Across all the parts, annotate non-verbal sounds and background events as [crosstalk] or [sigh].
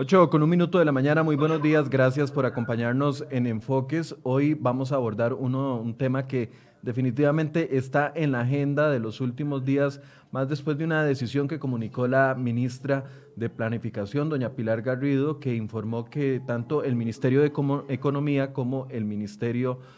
8 con un minuto de la mañana, muy buenos días, gracias por acompañarnos en Enfoques. Hoy vamos a abordar uno, un tema que definitivamente está en la agenda de los últimos días, más después de una decisión que comunicó la ministra de Planificación, doña Pilar Garrido, que informó que tanto el Ministerio de Economía como el Ministerio de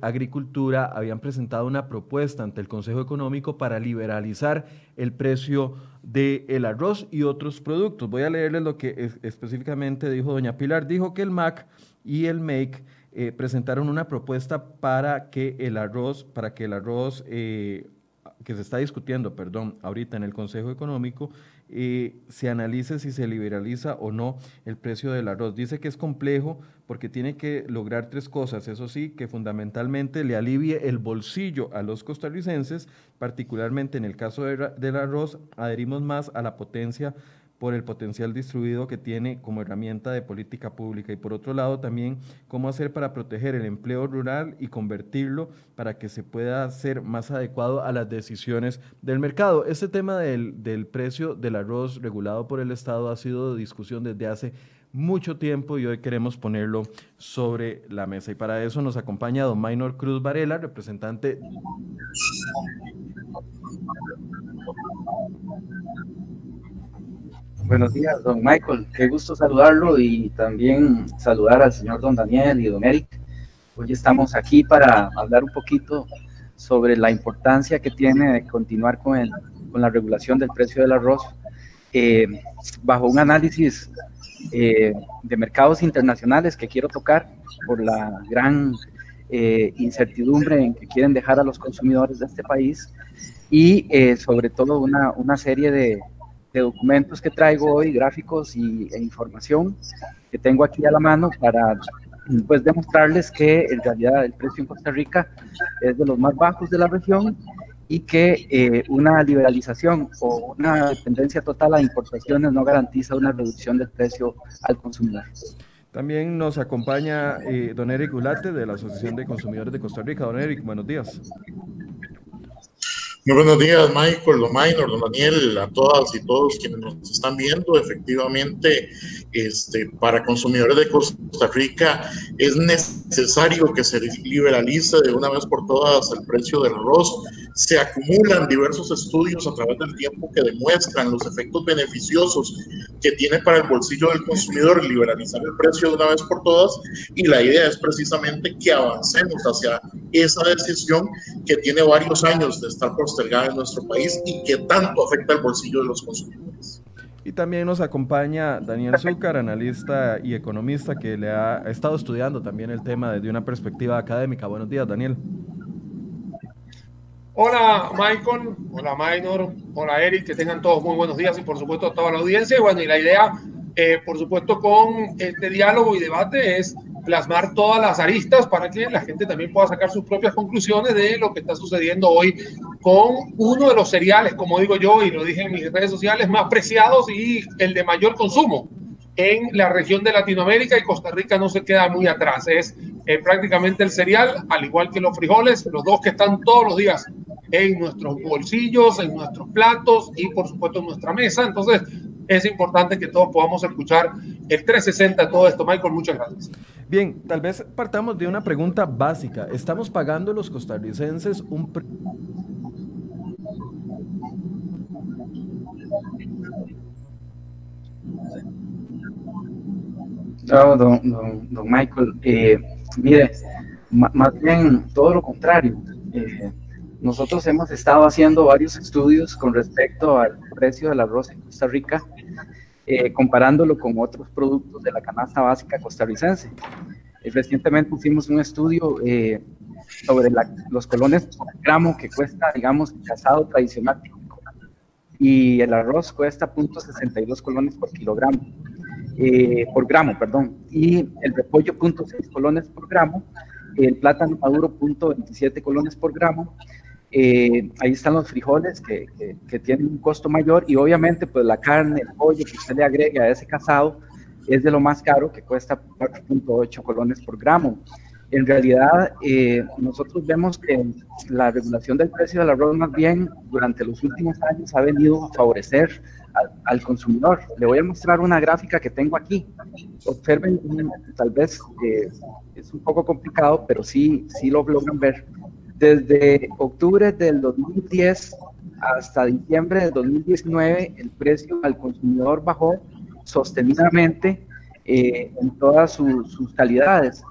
Agricultura habían presentado una propuesta ante el Consejo Económico para liberalizar el precio del arroz y otros productos. Voy a leerles lo que específicamente dijo doña Pilar. Dijo que el MAC y el MAKE eh, presentaron una propuesta para que el arroz, para que el arroz eh, que se está discutiendo, perdón, ahorita en el Consejo Económico, se analice si se liberaliza o no el precio del arroz. Dice que es complejo porque tiene que lograr tres cosas. Eso sí, que fundamentalmente le alivie el bolsillo a los costarricenses, particularmente en el caso del arroz, adherimos más a la potencia por el potencial distribuido que tiene como herramienta de política pública y por otro lado también cómo hacer para proteger el empleo rural y convertirlo para que se pueda ser más adecuado a las decisiones del mercado. Este tema del, del precio del arroz regulado por el Estado ha sido de discusión desde hace mucho tiempo y hoy queremos ponerlo sobre la mesa. Y para eso nos acompaña don Maynor Cruz Varela, representante. Buenos días, don Michael. Qué gusto saludarlo y también saludar al señor don Daniel y don Eric. Hoy estamos aquí para hablar un poquito sobre la importancia que tiene de continuar con, el, con la regulación del precio del arroz eh, bajo un análisis eh, de mercados internacionales que quiero tocar por la gran eh, incertidumbre en que quieren dejar a los consumidores de este país y sobre todo una, una serie de, de documentos que traigo hoy, gráficos y, e información que tengo aquí a la mano para pues demostrarles que en realidad el precio en Costa Rica es de los más bajos de la región y que eh, una liberalización o una dependencia total a importaciones no garantiza una reducción del precio al consumidor. También nos acompaña eh, don Eric Gulate de la Asociación de Consumidores de Costa Rica. Don Eric, buenos días. Muy buenos días, Michael, don Minor, don Daniel, a todas y todos quienes nos están viendo. Efectivamente, este, para consumidores de Costa Rica es necesario que se liberalice de una vez por todas el precio del arroz. Se acumulan diversos estudios a través del tiempo que demuestran los efectos beneficiosos que tiene para el bolsillo del consumidor liberalizar el precio de una vez por todas y la idea es precisamente que avancemos hacia esa decisión que tiene varios años de estar postergada en nuestro país y que tanto afecta el bolsillo de los consumidores. Y también nos acompaña Daniel Zúcar, analista y economista que le ha, estado estudiando también el tema desde una perspectiva académica. Buenos días, Daniel. Hola, Michael. Hola, Minor. Hola, Eric. Que tengan todos muy buenos días y, por supuesto, a toda la audiencia. Y bueno, y la idea, eh, por supuesto, con este diálogo y debate es plasmar todas las aristas para que la gente también pueda sacar sus propias conclusiones de lo que está sucediendo hoy con uno de los cereales, como digo yo, y lo dije en mis redes sociales, más preciados y el de mayor consumo en la región de Latinoamérica y Costa Rica no se queda muy atrás. Es eh, prácticamente el cereal, al igual que los frijoles, los dos que están todos los días en nuestros bolsillos, en nuestros platos y por supuesto en nuestra mesa. Entonces es importante que todos podamos escuchar el 360 de todo esto. Michael, muchas gracias. Bien, tal vez partamos de una pregunta básica. ¿Estamos pagando los costarricenses un... No, don, don, Michael, eh, mire, más bien todo lo contrario. Eh, nosotros hemos estado haciendo varios estudios con respecto al precio del arroz en Costa Rica eh, comparándolo con otros productos de la canasta básica costarricense. Eh, recientemente hicimos un estudio eh, sobre los colones por gramo que cuesta, digamos, el casado tradicional y el arroz cuesta 0.62 colones por kilogramo, por gramo, perdón, y el repollo 0.6 colones por gramo, el plátano maduro 0.27 colones por gramo, eh, ahí están los frijoles que, que, tienen un costo mayor y obviamente pues la carne, el pollo que usted le agregue a ese casado es de lo más caro que cuesta 4.8 colones por gramo. En realidad eh, nosotros vemos que la regulación del precio del arroz más bien durante los últimos años ha venido a favorecer al, consumidor. Le voy a mostrar una gráfica que tengo aquí. Observen, tal vez eh, es un poco complicado, pero sí, sí lo logran ver. Desde octubre del 2010 hasta diciembre del 2019, el precio al consumidor bajó sostenidamente eh, en todas sus calidades.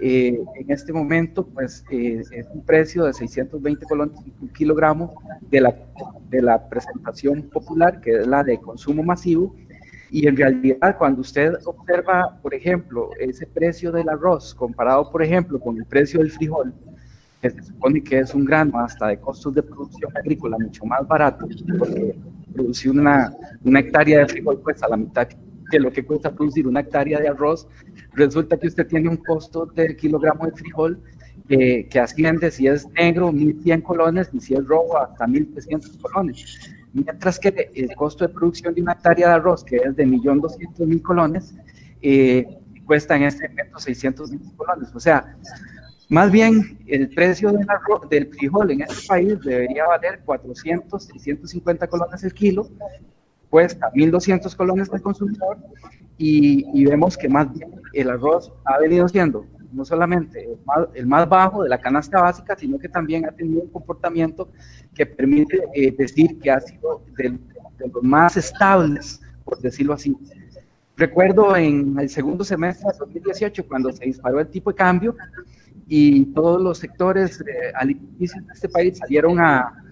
Eh, en este momento, pues eh, es un precio de 620 colones un kilogramo de la, de la presentación popular, que es la de consumo masivo. Y en realidad, cuando usted observa, por ejemplo, ese precio del arroz comparado, por ejemplo, con el precio del frijol, que se supone que es un grano hasta de costos de producción agrícola mucho más barato, porque producir una, una hectárea de frijol cuesta la mitad que lo que cuesta producir una hectárea de arroz, resulta que usted tiene un costo del kilogramo de frijol que asciende, si es negro, 1.100 colones, y si es rojo, hasta 1.300 colones. Mientras que el costo de producción de una hectárea de arroz, que es de 1.200.000 colones, eh, cuesta en este momento 620 colones. O sea, más bien el precio del, arroz, del frijol en este país debería valer 400, 650 colones el kilo, cuesta 1.200 colones al consumidor y, vemos que más bien el arroz ha venido siendo no solamente el más, bajo de la canasta básica, sino que también ha tenido un comportamiento que permite eh, decir que ha sido de, los más estables, por decirlo así. Recuerdo en el segundo semestre de 2018, cuando se disparó el tipo de cambio y todos los sectores eh, alimenticios de este país salieron a,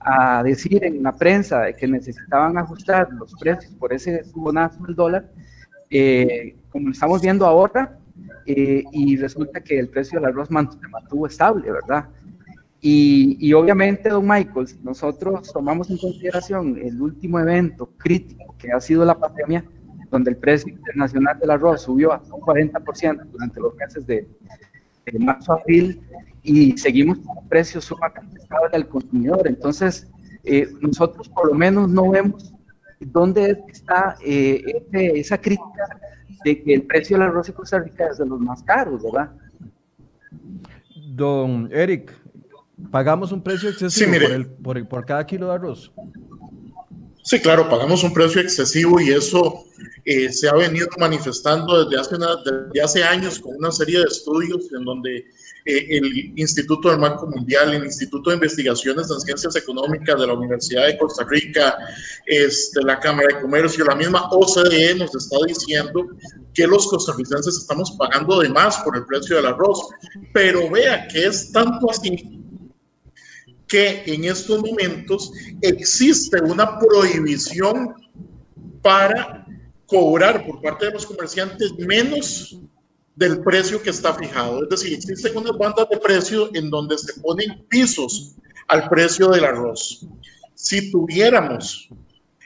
a decir en la prensa de que necesitaban ajustar los precios por ese subonazo del dólar, eh, como estamos viendo ahora, eh, y resulta que el precio del arroz se mantuvo estable, ¿verdad? Y, y, obviamente, don Michael, nosotros tomamos en consideración el último evento crítico que ha sido la pandemia, donde el precio internacional del arroz subió hasta un 40% durante los meses de, marzo a abril, y seguimos con un precio sumamente estable al consumidor. Entonces, eh, nosotros por lo menos no vemos dónde está eh, esa crítica de que el precio del arroz en Costa Rica es de los más caros, ¿verdad? Don Eric, ¿pagamos un precio excesivo por, por, cada kilo de arroz? Sí, claro, pagamos un precio excesivo y eso eh, se ha venido manifestando desde hace, desde hace años con una serie de estudios en donde eh, el Instituto del Banco Mundial, el Instituto de Investigaciones en Ciencias Económicas de la Universidad de Costa Rica, este, la Cámara de Comercio, la misma OCDE nos está diciendo que los costarricenses estamos pagando de más por el precio del arroz. Pero vea que es tanto así que en estos momentos existe una prohibición para cobrar por parte de los comerciantes menos del precio que está fijado. Es decir, existen unas bandas de precio en donde se ponen pisos al precio del arroz. Si tuviéramos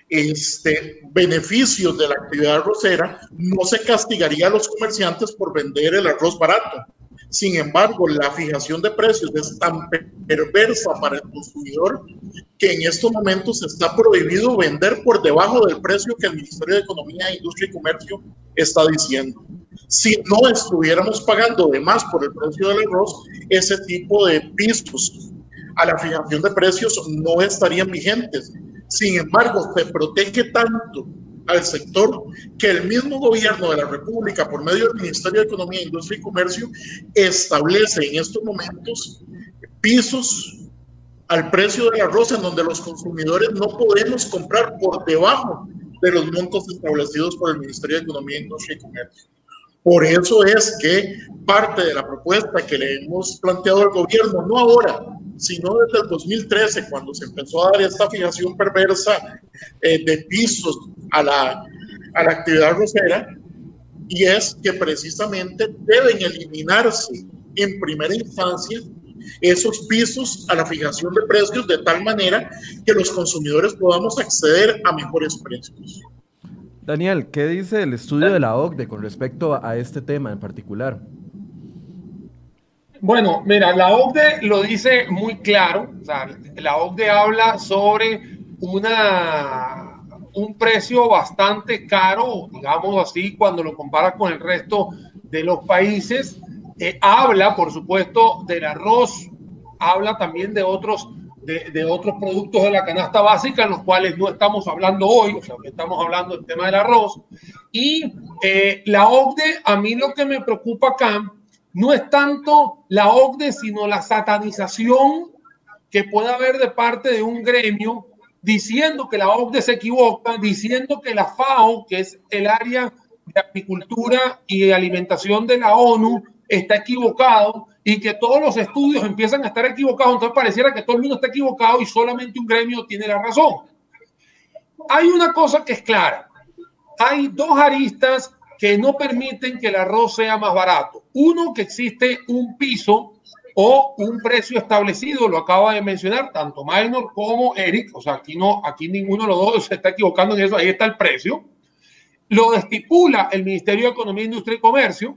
este, beneficios de la actividad arrocera, no se castigaría a los comerciantes por vender el arroz barato. Sin embargo, la fijación de precios es tan perversa para el consumidor que en estos momentos está prohibido vender por debajo del precio que el Ministerio de Economía, Industria y Comercio está diciendo. Si no estuviéramos pagando de más por el precio del arroz, ese tipo de pisos a la fijación de precios no estarían vigentes. Sin embargo, se protege tanto al sector que el mismo gobierno de la República, por medio del Ministerio de Economía, Industria y Comercio, establece en estos momentos pisos al precio del arroz en donde los consumidores no podemos comprar por debajo de los montos establecidos por el Ministerio de Economía, Industria y Comercio. Por eso es que parte de la propuesta que le hemos planteado al gobierno, no ahora, sino desde el 2013, cuando se empezó a dar esta fijación perversa eh, de pisos a la, a la actividad rosera, y es que precisamente deben eliminarse en primera instancia esos pisos a la fijación de precios de tal manera que los consumidores podamos acceder a mejores precios. Daniel, ¿qué dice el estudio de la OCDE con respecto a este tema en particular? Bueno, mira, la OCDE lo dice muy claro. O sea, la OCDE habla sobre una, un precio bastante caro, digamos así, cuando lo compara con el resto de los países. Eh, habla, por supuesto, del arroz, habla también de otros de, otros productos de la canasta básica, en los cuales no estamos hablando hoy, o sea, estamos hablando del tema del arroz. Y eh, la OCDE, a mí lo que me preocupa acá no es tanto la OCDE, sino la satanización que pueda haber de parte de un gremio diciendo que la OCDE se equivoca, diciendo que la FAO, que es el área de agricultura y alimentación de la ONU, está equivocado y que todos los estudios empiezan a estar equivocados, entonces pareciera que todo el mundo está equivocado y solamente un gremio tiene la razón. Hay una cosa que es clara. Hay dos aristas que no permiten que el arroz sea más barato. Uno, que existe un piso o un precio establecido, lo acaba de mencionar tanto Minor como Eric, o sea, aquí no, aquí ninguno de los dos se está equivocando en eso, ahí está el precio. Lo estipula el Ministerio de Economía, Industria y Comercio,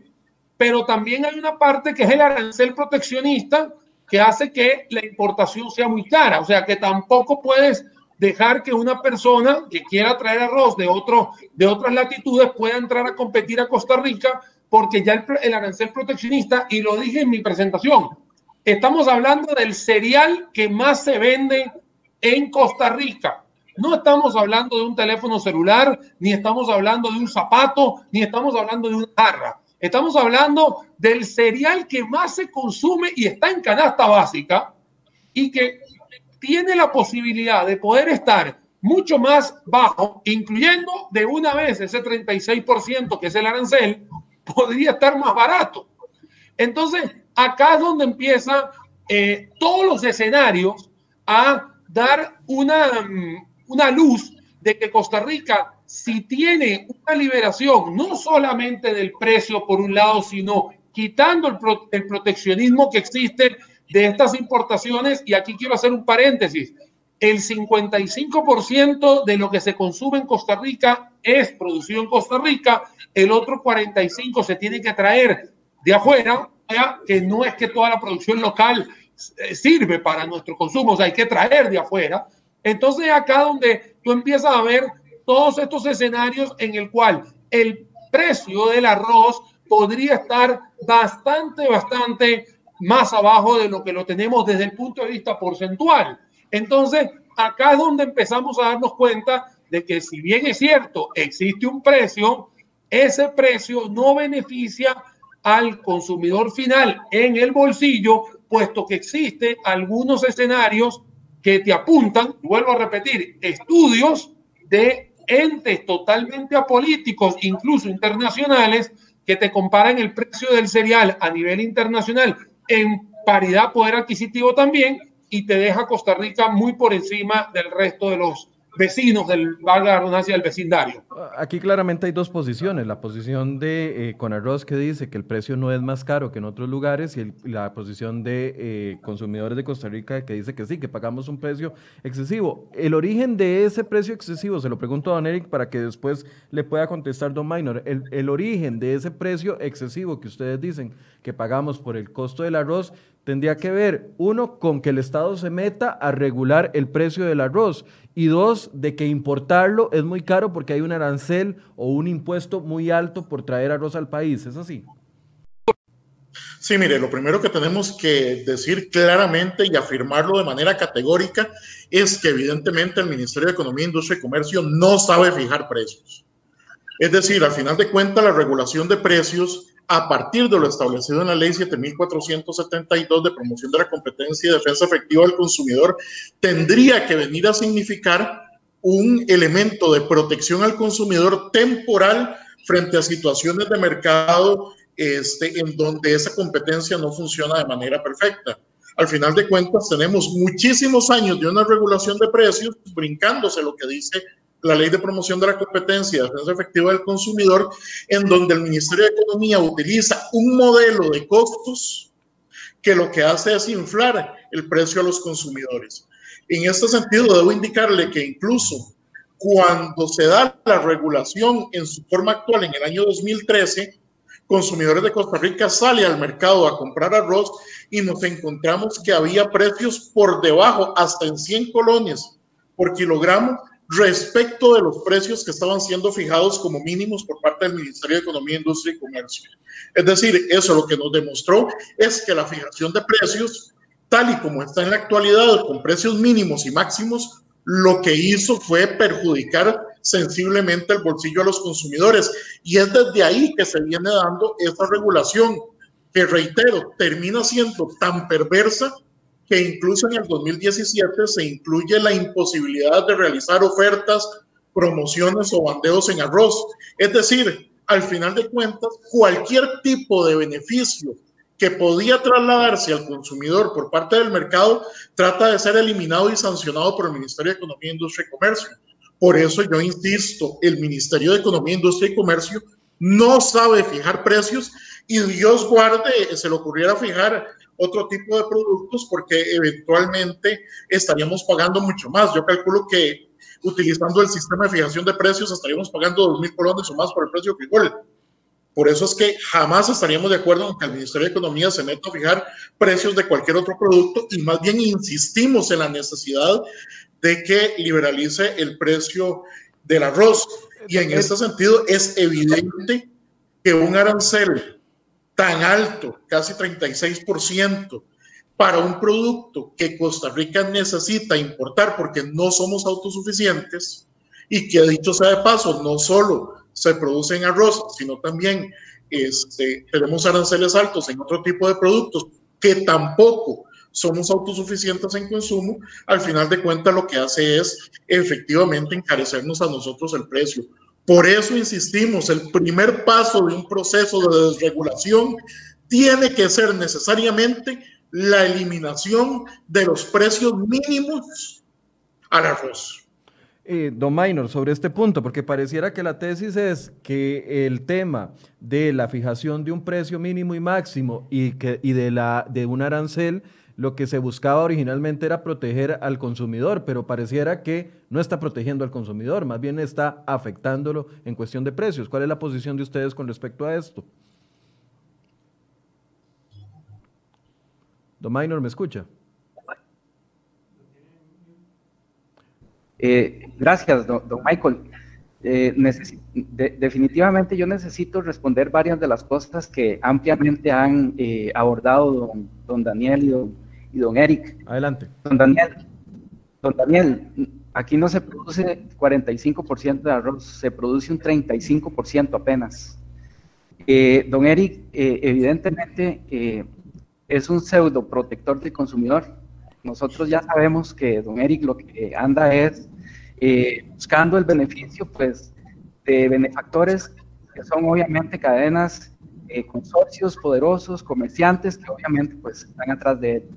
pero también hay una parte que es el arancel proteccionista que hace que la importación sea muy cara. O sea que tampoco puedes dejar que una persona que quiera traer arroz de, otro, de otras latitudes pueda entrar a competir a Costa Rica porque ya el, el arancel proteccionista, y lo dije en mi presentación, estamos hablando del cereal que más se vende en Costa Rica. No estamos hablando de un teléfono celular, ni estamos hablando de un zapato, ni estamos hablando de una jarra. Estamos hablando del cereal que más se consume y está en canasta básica y que tiene la posibilidad de poder estar mucho más bajo, incluyendo de una vez ese 36% que es el arancel, podría estar más barato. Entonces, acá es donde empieza eh, todos los escenarios a dar una, mm, una luz de que Costa Rica si tiene una liberación no solamente del precio por un lado, sino quitando el, proteccionismo que existe de estas importaciones, y aquí quiero hacer un paréntesis, el 55% de lo que se consume en Costa Rica es producido en Costa Rica, el otro 45% se tiene que traer de afuera, que no es que toda la producción local eh, sirve para nuestro consumo, hay que traer de afuera. Entonces acá donde tú empiezas a ver todos estos escenarios en el cual el precio del arroz podría estar bastante, bastante más abajo de lo que lo tenemos desde el punto de vista porcentual. Entonces, acá es donde empezamos a darnos cuenta de que si bien es cierto, existe un precio, ese precio no beneficia al consumidor final en el bolsillo, puesto que existen algunos escenarios que te apuntan, vuelvo a repetir, estudios de entes totalmente apolíticos, incluso internacionales, que te comparan el precio del cereal a nivel internacional en paridad poder adquisitivo también y te deja Costa Rica muy por encima del resto de los vecinos del valga la del vecindario. Aquí claramente hay dos posiciones, la posición de eh, Conarroz que dice que el precio no es más caro que en otros lugares y la posición de eh, consumidores de Costa Rica que dice que sí, que pagamos un precio excesivo. El origen de ese precio excesivo, se lo pregunto a Don Eric para que después le pueda contestar Don Minor, el origen de ese precio excesivo que ustedes dicen que pagamos por el costo del arroz tendría que ver, uno, con que el Estado se meta a regular el precio del arroz y dos, de que importarlo es muy caro porque hay un arancel o un impuesto muy alto por traer arroz al país. ¿Es así? Sí, mire, lo primero que tenemos que decir claramente y afirmarlo de manera categórica es que evidentemente el Ministerio de Economía, Industria y Comercio no sabe fijar precios. Es decir, al final de cuentas, la regulación de precios a partir de lo establecido en la ley 7472 de promoción de la competencia y defensa efectiva del consumidor, tendría que venir a significar un elemento de protección al consumidor temporal frente a situaciones de mercado este, en donde esa competencia no funciona de manera perfecta. Al final de cuentas, tenemos muchísimos años de una regulación de precios, brincándose lo que dice la ley de promoción de la competencia defensa efectiva del consumidor, en donde el Ministerio de Economía utiliza un modelo de costos que lo que hace es inflar el precio a los consumidores. En este sentido, debo indicarle que incluso cuando se da la regulación en su forma actual en el año 2013, consumidores de Costa Rica sale al mercado a comprar arroz y nos encontramos que había precios por debajo, hasta en 100 colones por kilogramo respecto de los precios que estaban siendo fijados como mínimos por parte del Ministerio de Economía, Industria y Comercio. Es decir, eso lo que nos demostró es que la fijación de precios tal y como está en la actualidad, con precios mínimos y máximos, lo que hizo fue perjudicar sensiblemente el bolsillo a los consumidores. Y es desde ahí que se viene dando esta regulación, que reitero, termina siendo tan perversa que incluso en el 2017 se incluye la imposibilidad de realizar ofertas, promociones o bandeos en arroz. Es decir, al final de cuentas, cualquier tipo de beneficio que podía trasladarse al consumidor por parte del mercado trata de ser eliminado y sancionado por el Ministerio de Economía, Industria y Comercio. Por eso yo insisto, el Ministerio de Economía, Industria y Comercio no sabe fijar precios y Dios guarde se le ocurriera fijar otro tipo de productos porque eventualmente estaríamos pagando mucho más. Yo calculo que utilizando el sistema de fijación de precios estaríamos pagando dos mil colones o más por el precio de frijol. Por eso es que jamás estaríamos de acuerdo en que el Ministerio de Economía se meta a fijar precios de cualquier otro producto y más bien insistimos en la necesidad de que liberalice el precio del arroz. Y en este sentido es evidente que un arancel tan alto, casi 36%, para un producto que Costa Rica necesita importar porque no somos autosuficientes y que dicho sea de paso, no solo se produce en arroz, sino también este, tenemos aranceles altos en otro tipo de productos que tampoco somos autosuficientes en consumo, al final de cuentas lo que hace es efectivamente encarecernos a nosotros el precio. Por eso insistimos, el primer paso de un proceso de desregulación tiene que ser necesariamente la eliminación de los precios mínimos al arroz. Eh, don Minor, sobre este punto, porque pareciera que la tesis es que el tema de la fijación de un precio mínimo y máximo y, que, y de, la, de un arancel lo que se buscaba originalmente era proteger al consumidor, pero pareciera que no está protegiendo al consumidor, más bien está afectándolo en cuestión de precios. ¿Cuál es la posición de ustedes con respecto a esto? Don Minor, ¿me escucha? Eh, gracias, don, Michael. Eh, definitivamente yo necesito responder varias de las cosas que ampliamente han eh, abordado don, don Daniel y don, y don Eric. Adelante. Don Daniel, don Daniel, aquí no se produce 45% de arroz, se produce un 35% apenas. Eh, don Eric, eh, evidentemente eh, es un pseudo protector del consumidor. Nosotros ya sabemos que don Eric lo que anda es buscando el beneficio pues, de benefactores que son obviamente cadenas eh, consorcios poderosos, comerciantes que obviamente pues están atrás de él.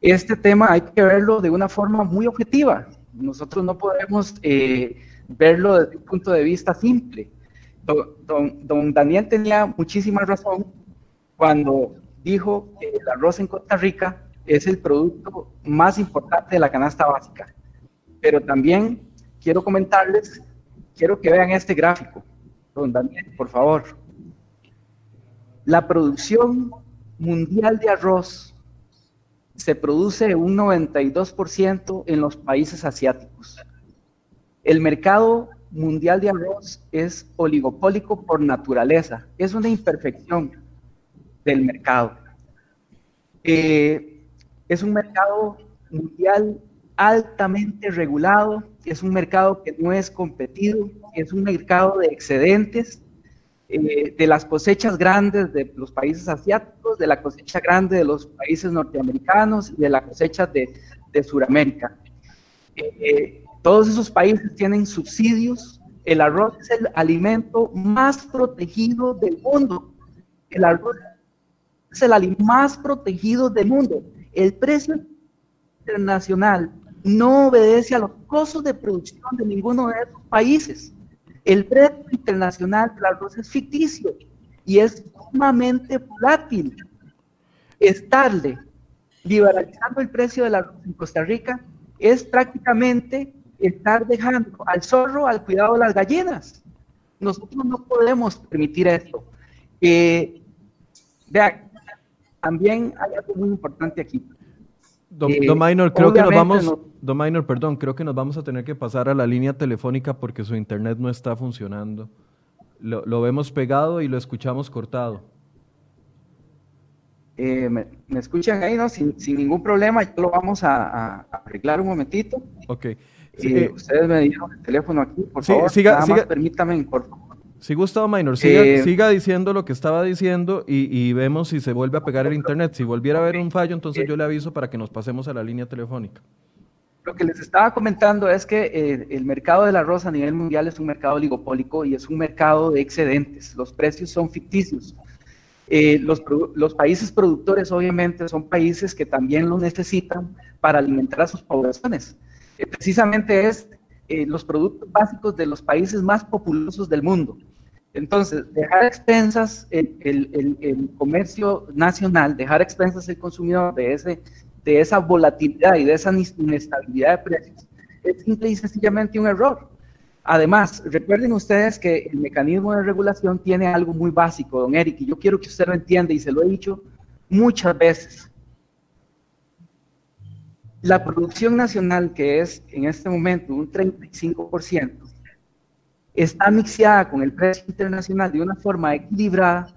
Este tema hay que verlo de una forma muy objetiva. Nosotros no podemos eh, verlo desde un punto de vista simple. Don, don, Daniel tenía muchísima razón cuando dijo que el arroz en Costa Rica es el producto más importante de la canasta básica. Pero también quiero comentarles, quiero que vean este gráfico. Don Daniel, por favor. La producción mundial de arroz se produce un 92% en los países asiáticos. El mercado mundial de arroz es oligopólico por naturaleza, es una imperfección del mercado. Eh, es un mercado mundial altamente regulado, es un mercado que no es competido, es un mercado de excedentes eh, de las cosechas grandes de los países asiáticos, de la cosecha grande de los países norteamericanos y de la cosecha de, de Sudamérica. Eh, todos esos países tienen subsidios. El arroz es el alimento más protegido del mundo. El arroz es el alimento más protegido del mundo. El precio internacional no obedece a los costos de producción de ninguno de esos países. El precio internacional del arroz es ficticio y es sumamente volátil. Estarle liberalizando el precio del arroz en Costa Rica es prácticamente estar dejando al zorro al cuidado de las gallinas. Nosotros no podemos permitir esto. Eh, vean, también hay algo muy importante aquí. Don, eh, Minor, creo que nos vamos, Don Minor, perdón, creo que nos vamos a tener que pasar a la línea telefónica porque su internet no está funcionando. Lo, vemos pegado y lo escuchamos cortado. Eh, me, escuchan ahí, ¿no? Sin, ningún problema, ya lo vamos a, arreglar un momentito. Ok. Eh, eh, ustedes me dieron el teléfono aquí, por favor. Siga, nada más permítame, por favor. Si Gustavo Minor, siga, diciendo lo que estaba diciendo y, vemos si se vuelve a pegar el internet. Si volviera a haber un fallo, entonces yo le aviso para que nos pasemos a la línea telefónica. Lo que les estaba comentando es que el mercado del arroz a nivel mundial es un mercado oligopólico y es un mercado de excedentes. Los precios son ficticios. Eh, los, los, países productores obviamente son países que también lo necesitan para alimentar a sus poblaciones. Eh, precisamente es eh, los productos básicos de los países más populosos del mundo. Entonces, dejar expensas el, el, comercio nacional, dejar expensas el consumidor de, ese, de esa volatilidad y de esa inestabilidad de precios, es simple y sencillamente un error. Además, recuerden ustedes que el mecanismo de regulación tiene algo muy básico, don Eric, y yo quiero que usted lo entienda y se lo he dicho muchas veces. La producción nacional, que es en este momento un 35%, está mixeada con el precio internacional de una forma equilibrada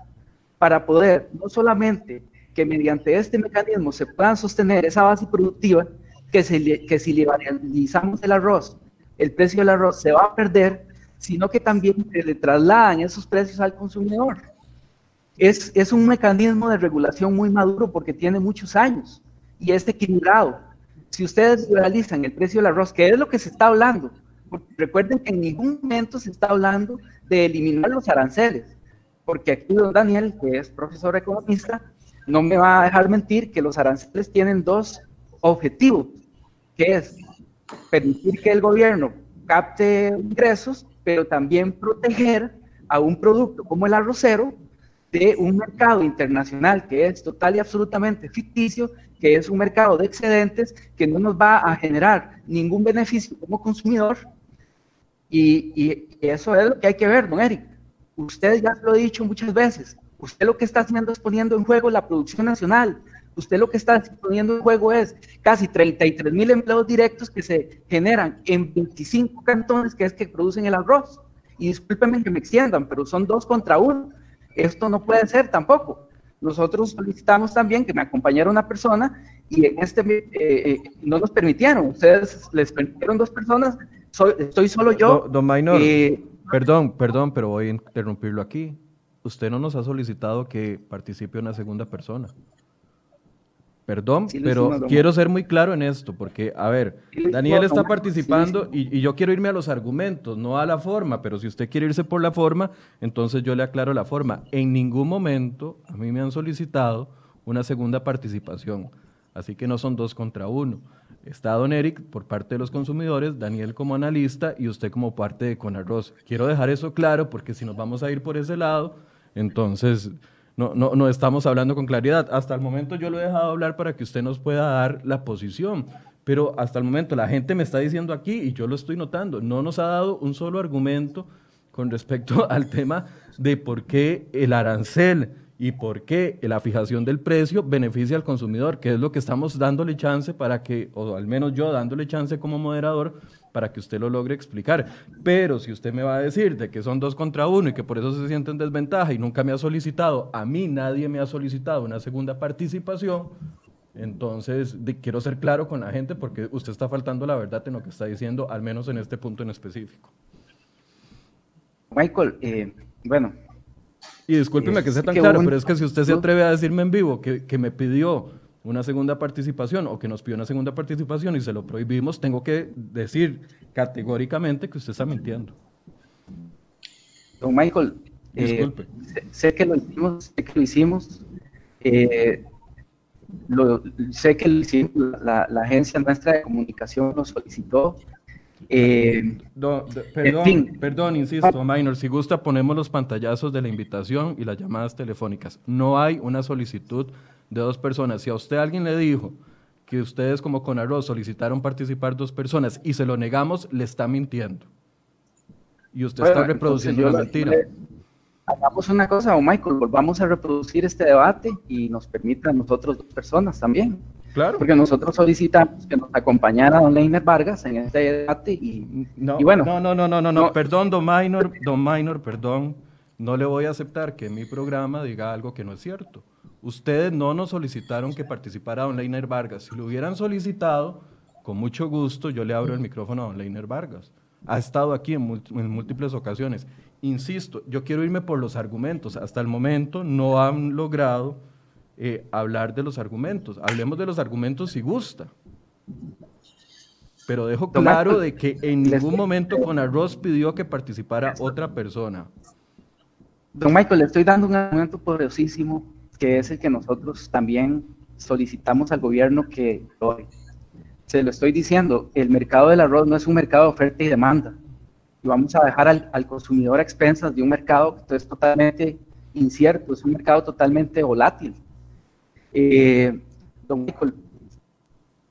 para poder no solamente que mediante este mecanismo se puedan sostener esa base productiva, que, se, que si liberalizamos el arroz el precio del arroz se va a perder, sino que también se le trasladan esos precios al consumidor. Es, es un mecanismo de regulación muy maduro porque tiene muchos años y es equilibrado. Si ustedes realizan el precio del arroz, que es lo que se está hablando, recuerden que en ningún momento se está hablando de eliminar los aranceles, porque aquí don Daniel, que es profesor economista, no me va a dejar mentir que los aranceles tienen dos objetivos, que es permitir que el gobierno capte ingresos, pero también proteger a un producto como el arrocero de un mercado internacional que es total y absolutamente ficticio, que es un mercado de excedentes que no nos va a generar ningún beneficio como consumidor. Y, y eso es lo que hay que ver, don Eric. Usted ya lo ha dicho muchas veces. Usted lo que está haciendo es poniendo en juego la producción nacional, Usted lo que está poniendo en juego es casi 33 mil empleos directos que se generan en 25 cantones que es que producen el arroz. Y discúlpenme que me extiendan, pero son dos contra uno. Esto no puede ser tampoco. Nosotros solicitamos también que me acompañara una persona y en este eh, eh, no nos permitieron. Ustedes les permitieron dos personas, estoy solo yo. Don, Maynor, eh, perdón, perdón, pero voy a interrumpirlo aquí. Usted no nos ha solicitado que participe una segunda persona. Perdón, pero quiero ser muy claro en esto, porque, a ver, Daniel está participando y, yo quiero irme a los argumentos, no a la forma, pero si usted quiere irse por la forma, entonces yo le aclaro la forma. En ningún momento a mí me han solicitado una segunda participación, así que no son dos contra uno. Está Don Eric por parte de los consumidores, Daniel como analista y usted como parte de Conarroz. Quiero dejar eso claro porque si nos vamos a ir por ese lado, entonces no, no, no estamos hablando con claridad. Hasta el momento yo lo he dejado hablar para que usted nos pueda dar la posición. Pero hasta el momento la gente me está diciendo aquí, y yo lo estoy notando, no nos ha dado un solo argumento con respecto [laughs] al tema de por qué el arancel y por qué la fijación del precio beneficia al consumidor, que es lo que estamos dándole chance para que, o al menos yo dándole chance como moderador, para que usted lo logre explicar. Pero si usted me va a decir de que son dos contra uno y que por eso se siente en desventaja y nunca me ha solicitado, a mí nadie me ha solicitado una segunda participación, entonces quiero ser claro con la gente porque usted está faltando la verdad en lo que está diciendo, al menos en este punto en específico. Michael, eh, bueno. Y discúlpeme que sea tan claro, pero es que si usted se atreve a decirme en vivo que, que me pidió una segunda participación o que nos pidió una segunda participación y se lo prohibimos, tengo que decir categóricamente que usted está mintiendo. Don Michael, eh, sé, que lo hicimos, sé que lo hicimos, eh, sé que la, agencia nuestra de comunicación nos solicitó. Eh, perdón, perdón, insisto, Minor, si gusta ponemos los pantallazos de la invitación y las llamadas telefónicas. No hay una solicitud de dos personas. Si a usted alguien le dijo que ustedes como Conarroz solicitaron participar dos personas y se lo negamos, le está mintiendo. Y usted está reproduciendo la mentira. hagamos una cosa, o Michael, volvamos a reproducir este debate y nos permita a nosotros dos personas también. Claro. Porque nosotros solicitamos que nos acompañara don Leiner Vargas en este debate y, no, bueno. No, no, no, no, no, no, perdón, don Minor, don Minor, perdón. No le voy a aceptar que en mi programa diga algo que no es cierto Ustedes no nos solicitaron que participara don Leiner Vargas. Si lo hubieran solicitado, con mucho gusto yo le abro el micrófono a don Leiner Vargas. Ha estado aquí en, múltiples ocasiones. Insisto, yo quiero irme por los argumentos. Hasta el momento no han logrado eh, hablar de los argumentos. Hablemos de los argumentos si gusta. Pero dejo claro de que en ningún momento con arroz pidió que participara otra persona. Don Michael, le estoy dando un argumento poderosísimo que es el que nosotros también solicitamos al gobierno que hoy. Se lo estoy diciendo, el mercado del arroz no es un mercado de oferta y demanda. Y vamos a dejar al, consumidor a expensas de un mercado que es totalmente incierto, es un mercado totalmente volátil. Eh, don Michael,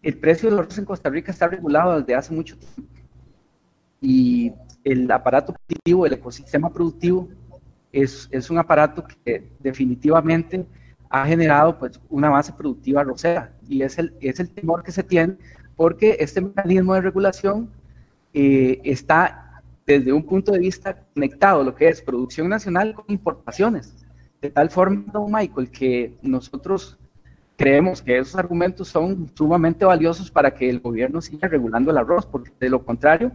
el precio del arroz en Costa Rica está regulado desde hace mucho tiempo. Y el aparato productivo, el ecosistema productivo, es, es un aparato que definitivamente ha generado pues, una base productiva rosera y es el, es el temor que se tiene porque este mecanismo de regulación eh, está desde un punto de vista conectado, lo que es producción nacional con importaciones. De tal forma, don Michael, que nosotros creemos que esos argumentos son sumamente valiosos para que el gobierno siga regulando el arroz, porque de lo contrario,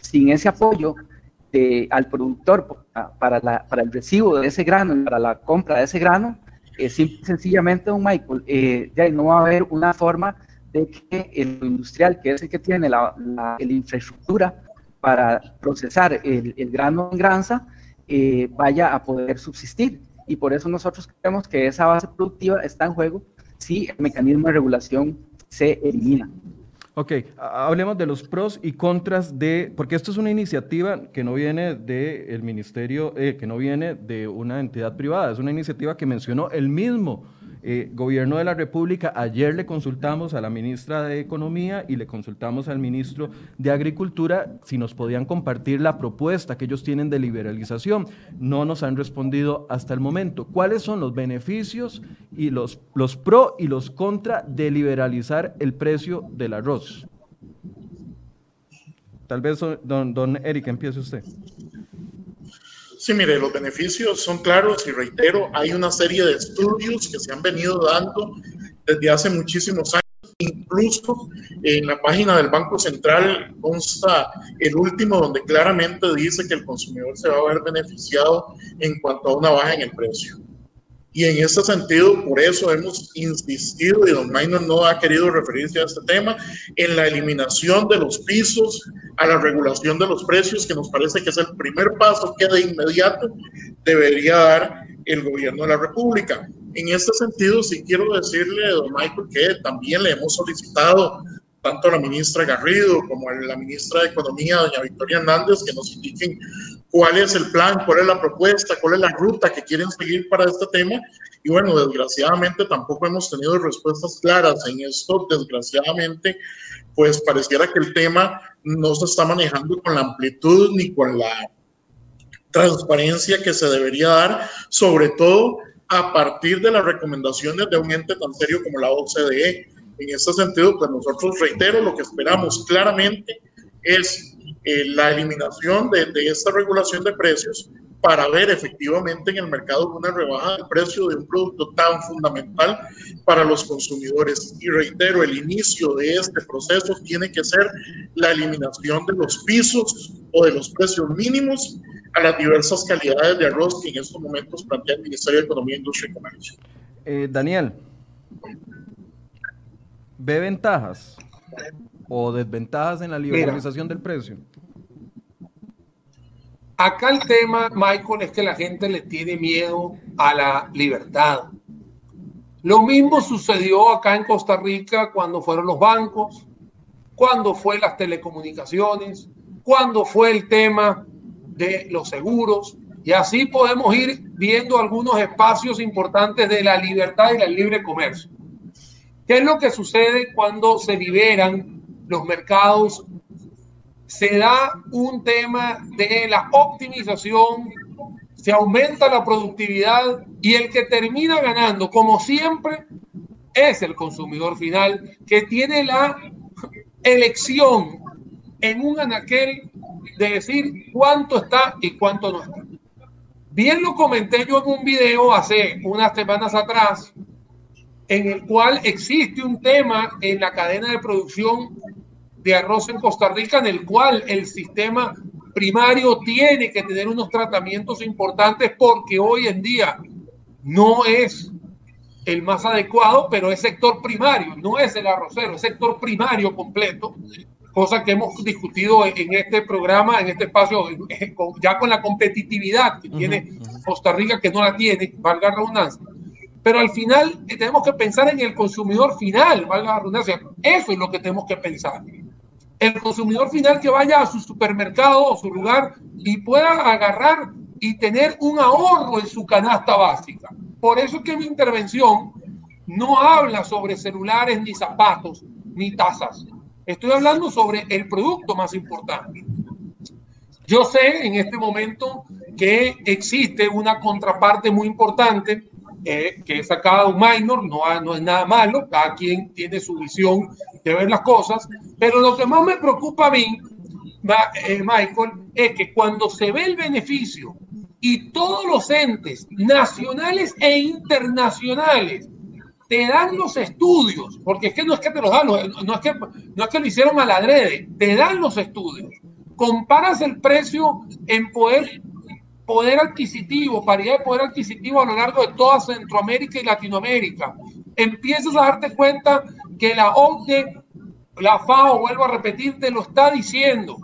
sin ese apoyo al productor para, el recibo de ese grano y para la compra de ese grano, eh, sencillamente, don Michael, eh, ya no va a haber una forma de que el industrial, que es el que tiene la, infraestructura para procesar el, el grano en granza, eh, vaya a poder subsistir. Y por eso nosotros creemos que esa base productiva está en juego si el mecanismo de regulación se elimina. Ok, hablemos de los pros y contras de, porque esto es una iniciativa que no viene del ministerio, eh, que no viene de una entidad privada, es una iniciativa que mencionó el mismo eh, gobierno de la República. Ayer le consultamos a la ministra de Economía y le consultamos al ministro de Agricultura si nos podían compartir la propuesta que ellos tienen de liberalización. No nos han respondido hasta el momento. ¿Cuáles son los beneficios y los, los pro y los contra de liberalizar el precio del arroz? Tal vez, don, don Eric, empiece usted. Sí, mire, los beneficios son claros y reitero, hay una serie de estudios que se han venido dando desde hace muchísimos años. Incluso en la página del Banco Central consta el último donde claramente dice que el consumidor se va a ver beneficiado en cuanto a una baja en el precio. Y en ese sentido, por eso hemos insistido, y don Minor no ha querido referirse a este tema, en la eliminación de los pisos, a la regulación de los precios, que nos parece que es el primer paso que de inmediato debería dar el gobierno de la República. En este sentido, sí quiero decirle, don Michael, que también le hemos solicitado tanto la ministra Garrido como la ministra de Economía, doña Victoria Hernández, que nos indiquen cuál es el plan, cuál es la propuesta, cuál es la ruta que quieren seguir para este tema. Y bueno, desgraciadamente tampoco hemos tenido respuestas claras en esto. Desgraciadamente, pues pareciera que el tema no se está manejando con la amplitud ni con la transparencia que se debería dar, sobre todo a partir de las recomendaciones de un ente tan serio como la OCDE en ese sentido, pues nosotros reitero, lo que esperamos claramente es eh, la eliminación de, de, esta regulación de precios para ver efectivamente en el mercado una rebaja de precio de un producto tan fundamental para los consumidores. Y reitero, el inicio de este proceso tiene que ser la eliminación de los pisos o de los precios mínimos a las diversas calidades de arroz que en estos momentos plantea el Ministerio de Economía, Industria y Comercio. Eh, Daniel, ¿Ve ventajas o desventajas en la liberalización del precio? Acá el tema, Michael, es que la gente le tiene miedo a la libertad. Lo mismo sucedió acá en Costa Rica cuando fueron los bancos, cuando fue las telecomunicaciones, cuando fue el tema de los seguros. Y así podemos ir viendo algunos espacios importantes de la libertad y el libre comercio. ¿Qué es lo que sucede cuando se liberan los mercados? Se da un tema de la optimización, se aumenta la productividad y el que termina ganando, como siempre, es el consumidor final que tiene la elección en un anaquel de decir cuánto está y cuánto no está. Bien lo comenté yo en un video hace unas semanas atrás en el cual existe un tema en la cadena de producción de arroz en Costa Rica, en el cual el sistema primario tiene que tener unos tratamientos importantes porque hoy en día no es el más adecuado, pero es sector primario, no es el arrocero, es sector primario completo, cosa que hemos discutido en este programa, en este espacio, ya con la competitividad que tiene Costa Rica, que no la tiene, valga la redundancia. Pero al final tenemos que pensar en el consumidor final, valga la redundancia. Eso es lo que tenemos que pensar. El consumidor final que vaya a su supermercado o su lugar y pueda agarrar y tener un ahorro en su canasta básica. Por eso es que mi intervención no habla sobre celulares, ni zapatos, ni tazas. Estoy hablando sobre el producto más importante. Yo sé en este momento que existe una contraparte muy importante eh, que es sacada un minor, no, no es nada malo, cada quien tiene su visión de ver las cosas, pero lo que más me preocupa a mí, eh, Michael, es que cuando se ve el beneficio y todos los entes nacionales e internacionales te dan los estudios, porque es que no es que te los dan, no es que, no es que lo hicieron a la adrede, te dan los estudios, comparas el precio en poder poder adquisitivo, paridad de poder adquisitivo a lo largo de toda Centroamérica y Latinoamérica. Empiezas a darte cuenta que la OCDE, la FAO, vuelvo a repetir, te lo está diciendo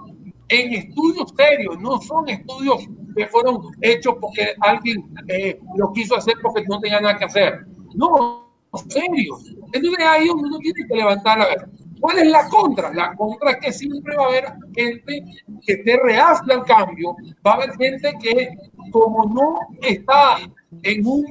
en estudios serios, no son estudios que fueron hechos porque alguien eh, lo quiso hacer porque no tenía nada que hacer. No, serios. Entonces ahí uno tiene que levantar la. ¿Cuál es la contra? La contra es que siempre va a haber gente que te rehace al cambio, va a haber gente que como no está en un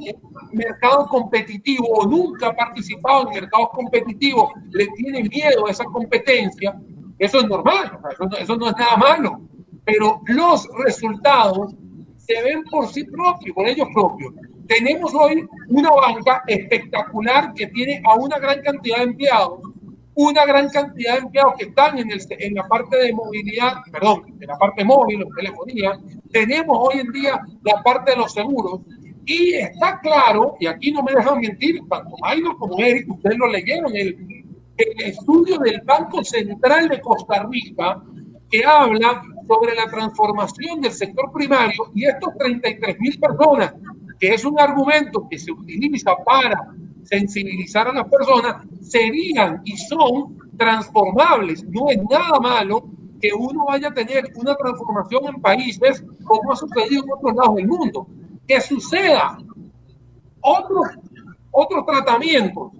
mercado competitivo o nunca ha participado en mercados competitivos, le tiene miedo a esa competencia, eso es normal, eso, eso no es nada malo, pero los resultados se ven por sí propios, por ellos propios. Tenemos hoy una banca espectacular que tiene a una gran cantidad de empleados una gran cantidad de empleados que están en, el, en la parte de movilidad, perdón, en la parte móvil o telefonía. Tenemos hoy en día la parte de los seguros. Y está claro, y aquí no me dejan mentir, tanto Maino como Eric, ustedes lo leyeron, el, el estudio del Banco Central de Costa Rica, que habla sobre la transformación del sector primario y estos 33 mil personas, que es un argumento que se utiliza para sensibilizar a las personas, serían y son transformables. No es nada malo que uno vaya a tener una transformación en países como ha sucedido en otros lados del mundo. Que suceda otros, otros tratamientos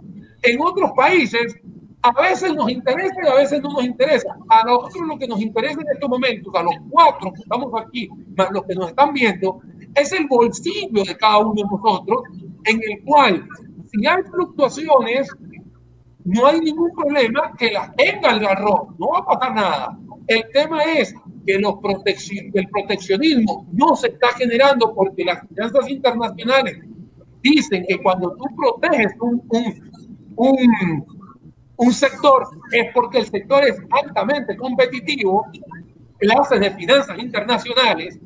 en otros países, a veces nos interesa y a veces no nos interesa. A nosotros lo que nos interesa en estos momentos, a los cuatro que estamos aquí, más los que nos están viendo, es el bolsillo de cada uno de nosotros, en el cual si hay fluctuaciones, no hay ningún problema que las tenga el garro, no va a pasar nada. El tema es que los el proteccionismo no se está generando porque las finanzas internacionales dicen que cuando tú proteges un, un, un, sector es porque el sector es altamente competitivo, clases de finanzas internacionales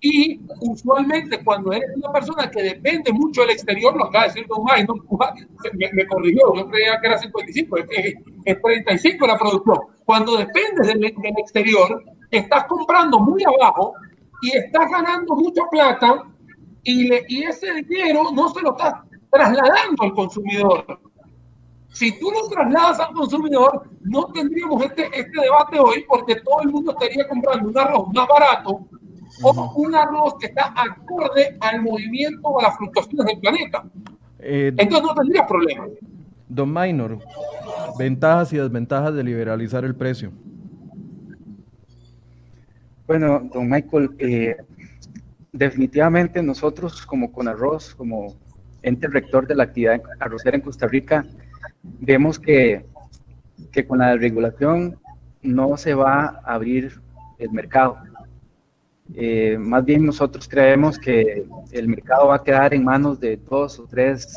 y usualmente cuando eres una persona que depende mucho del exterior, lo acaba de decir Don May, [laughs] me, corrigió, yo creía que era 55, es, es 35 la producción. Cuando dependes del, exterior, estás comprando muy abajo y estás ganando mucha plata y, y ese dinero no se lo estás trasladando al consumidor. Si tú lo trasladas al consumidor, no tendríamos este, este debate hoy porque todo el mundo estaría comprando un arroz más barato o un arroz que está acorde al movimiento o a las fluctuaciones del planeta. Eh, Entonces no tendría problema. Don Minor, ventajas y desventajas de liberalizar el precio. Bueno, don Michael, eh, definitivamente nosotros como con arroz, como ente rector de la actividad arrocera en Costa Rica, vemos que, que con la regulación no se va a abrir el mercado. Eh, más bien nosotros creemos que el mercado va a quedar en manos de dos o tres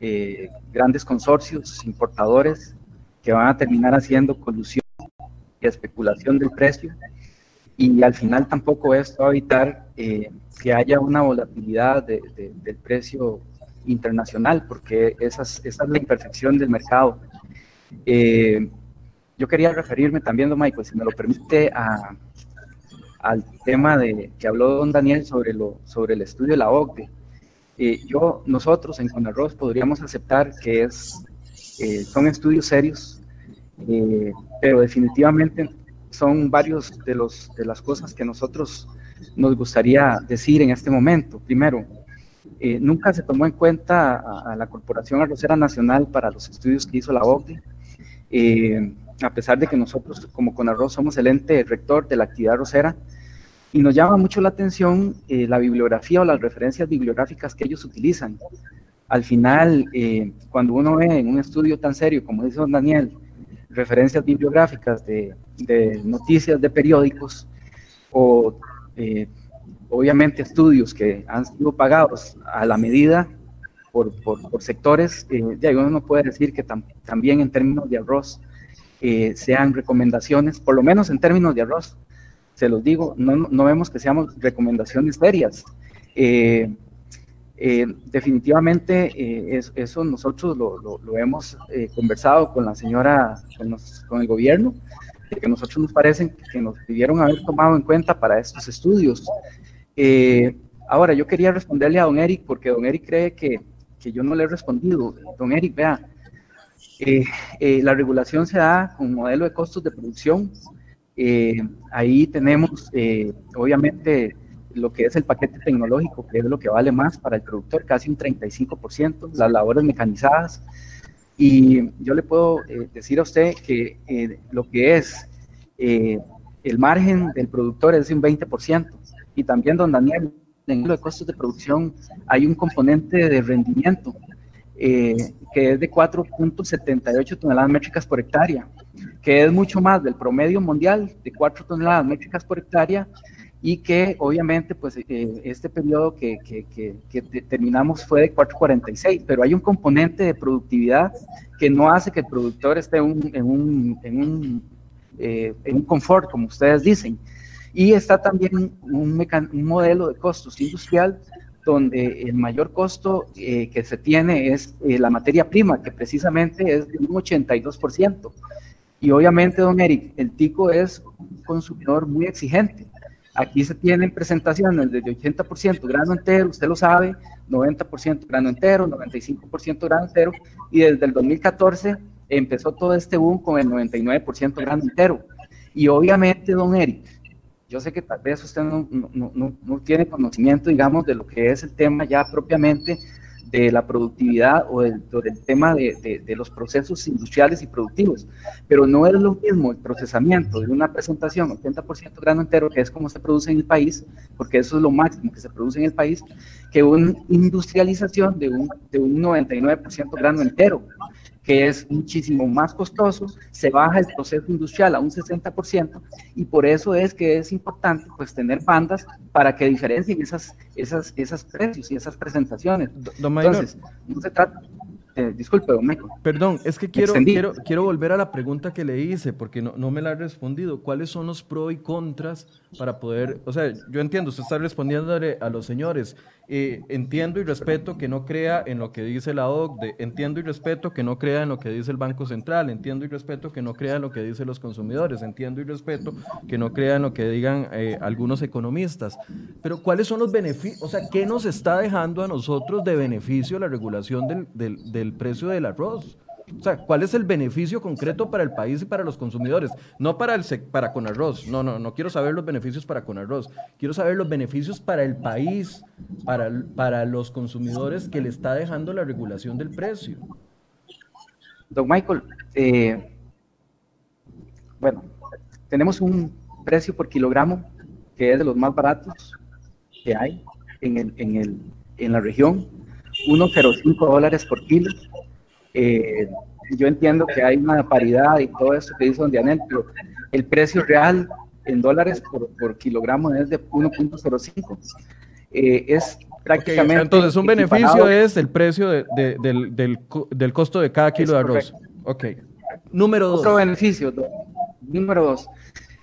eh, grandes consorcios importadores que van a terminar haciendo colusión y especulación del precio y al final tampoco esto va a evitar eh, que haya una volatilidad del precio internacional, porque esa es, la imperfección del mercado. Yo quería referirme también, don Michael, si me lo permite, a, al tema de, que habló don Daniel sobre, lo, sobre el estudio de la OCDE. Eh, yo, nosotros en Conarroz podríamos aceptar que es, eh, son estudios serios, eh, pero definitivamente son varios de, los, de las cosas que nosotros nos gustaría decir en este momento. Primero, nunca se tomó en cuenta a, a, la Corporación Arrocera Nacional para los estudios que hizo la OCDE a pesar de que nosotros como Conarroz somos el ente rector de la actividad rosera, y nos llama mucho la atención eh, la bibliografía o las referencias bibliográficas que ellos utilizan. Al final, eh, cuando uno ve en un estudio tan serio como dice don Daniel, referencias bibliográficas de, noticias de periódicos o eh, obviamente estudios que han sido pagados a la medida por, por, sectores, ya uno no puede decir que también en términos de arroz sean recomendaciones, por lo menos en términos de arroz, se los digo, no, no vemos que seamos recomendaciones serias. Eh, eh, definitivamente eh, eso nosotros lo, lo, hemos conversado con la señora, con, el gobierno, que nosotros nos parece que nos pidieron haber tomado en cuenta para estos estudios. ahora, yo quería responderle a don Eric, porque don Eric cree que, que yo no le he respondido. Don Eric, vea, la regulación se da con modelo de costos de producción eh, ahí tenemos, eh, obviamente, lo que es el paquete tecnológico, que es lo que vale más para el productor, casi un 35%, las labores mecanizadas. Y yo le puedo eh, decir a usted que lo que es el margen del productor es de un 20%. Y también, don Daniel, en lo de costos de producción hay un componente de rendimiento que es de 4.78 toneladas métricas por hectárea que es mucho más del promedio mundial de 4 toneladas métricas por hectárea y que obviamente pues eh, este periodo que, que, que, terminamos fue de 4.46, pero hay un componente de productividad que no hace que el productor esté un, en un, en un, eh, en un confort, como ustedes dicen. Y está también un, un modelo de costos industrial donde el mayor costo eh, que se tiene es la materia prima, que precisamente es de un 82%. Y obviamente, don Eric, el tico es un consumidor muy exigente. Aquí se tienen presentaciones de 80% grano entero, usted lo sabe, 90% grano entero, 95% grano entero, y desde el 2014 empezó todo este boom con el 99% grano entero. Y obviamente, don Eric, yo sé que tal vez usted no, tiene conocimiento, digamos, de lo que es el tema ya propiamente de la productividad o del, tema de, de, los procesos industriales y productivos. Pero no es lo mismo el procesamiento de una presentación 80% grano entero, que es como se produce en el país, porque eso es lo máximo que se produce en el país, que una industrialización de un, de un 99% grano entero que es muchísimo más costoso, se baja el proceso industrial a un 60% y por eso es que es importante pues tener bandas para que diferencien esas, esas, esas precios y esas presentaciones. Entonces, no se trata, eh, disculpe, don Perdón, es que quiero, quiero, quiero volver a la pregunta que le hice, porque no, no me la ha respondido. ¿Cuáles son los pros y contras para poder, o sea, yo entiendo, usted está respondiéndole a los señores, eh, entiendo y respeto que no crea en lo que dice la OCDE, entiendo y respeto que no crea en lo que dice el Banco Central, entiendo y respeto que no crea en lo que dicen los consumidores, entiendo y respeto que no crea en lo que digan eh, algunos economistas, pero ¿cuáles son los beneficios, o sea, qué nos está dejando a nosotros de beneficio la regulación del, del, del precio del arroz? O sea, ¿cuál es el beneficio concreto para el país y para los consumidores? No para el para con arroz. No, no, no quiero saber los beneficios para con arroz. Quiero saber los beneficios para el país, para, para los consumidores que le está dejando la regulación del precio. Don Michael, eh, bueno, tenemos un precio por kilogramo que es de los más baratos que hay en, en, el, en la región, 1,05 dólares por kilo eh, yo entiendo que hay una paridad y todo eso que dice Don Dianel, pero el precio real en dólares por, por kilogramo es de 1.05. Eh, es prácticamente. entonces, un beneficio es el precio de, del, del, del, costo de cada kilo de arroz. Ok. Número dos. Otro beneficio. Número dos.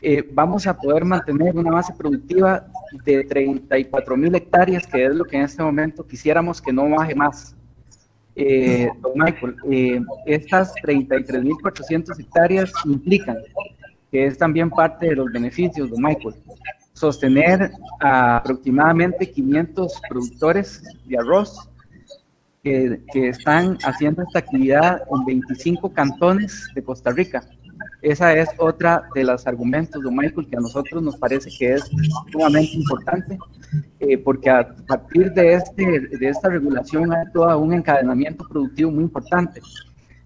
Eh, vamos a poder mantener una base productiva de 34 mil hectáreas, que es lo que en este momento quisiéramos que no baje más eh, don Michael, eh, estas 33.400 hectáreas implican, que es también parte de los beneficios, don Michael, sostener a aproximadamente 500 productores de arroz que, que, están haciendo esta actividad en 25 cantones de Costa Rica. Esa es otra de los argumentos de Michael que a nosotros nos parece que es sumamente importante, eh, porque a partir de, este, de esta regulación hay todo un encadenamiento productivo muy importante,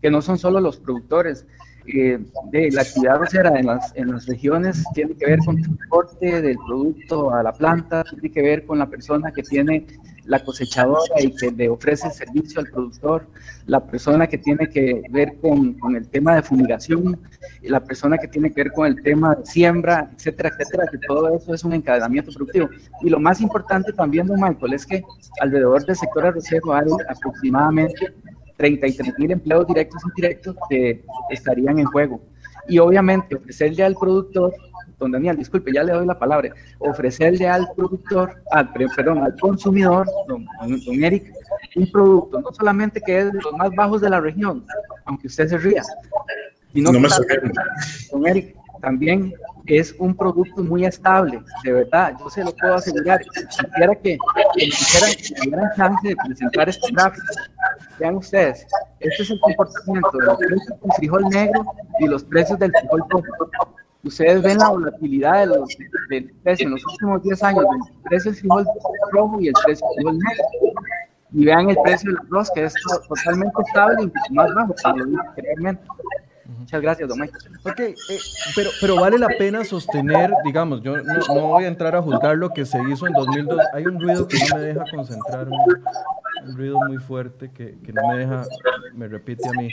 que no son solo los productores, eh, de la actividad rosera en las, en las regiones tiene que ver con el transporte del producto a la planta, tiene que ver con la persona que tiene la cosechadora y que le ofrece servicio al productor, la persona que tiene que ver con, con, el tema de fumigación, la persona que tiene que ver con el tema de siembra, etcétera, etcétera, que todo eso es un encadenamiento productivo. Y lo más importante también, don Michael, es que alrededor del sector arrocero hay aproximadamente 33 mil empleos directos e indirectos que estarían en juego. Y obviamente ofrecerle al productor, don Daniel, disculpe, ya le doy la palabra, ofrecerle al productor, al, perdón, al consumidor, don, don Eric, un producto, no solamente que es de los más bajos de la región, aunque usted se ría, sino no que, don Eric, también es un producto muy estable, de verdad, yo se lo puedo asegurar. Quisiera que, que tuvieran chance de presentar este gráfico. Vean ustedes, este es el comportamiento de los precios del frijol negro y los precios del frijol rojo. Ustedes ven la volatilidad de los, del precio en los últimos 10 años del precio del frijol rojo y el precio del frijol negro. Y vean el precio del arroz, que es totalmente estable y más bajo, para lo. Muchas gracias, don Ok, eh, pero, pero vale la pena sostener, digamos, yo no, no, voy a entrar a juzgar lo que se hizo en 2002. Hay un ruido que no me deja concentrarme, un ruido muy fuerte que, que no me deja, me repite a mí.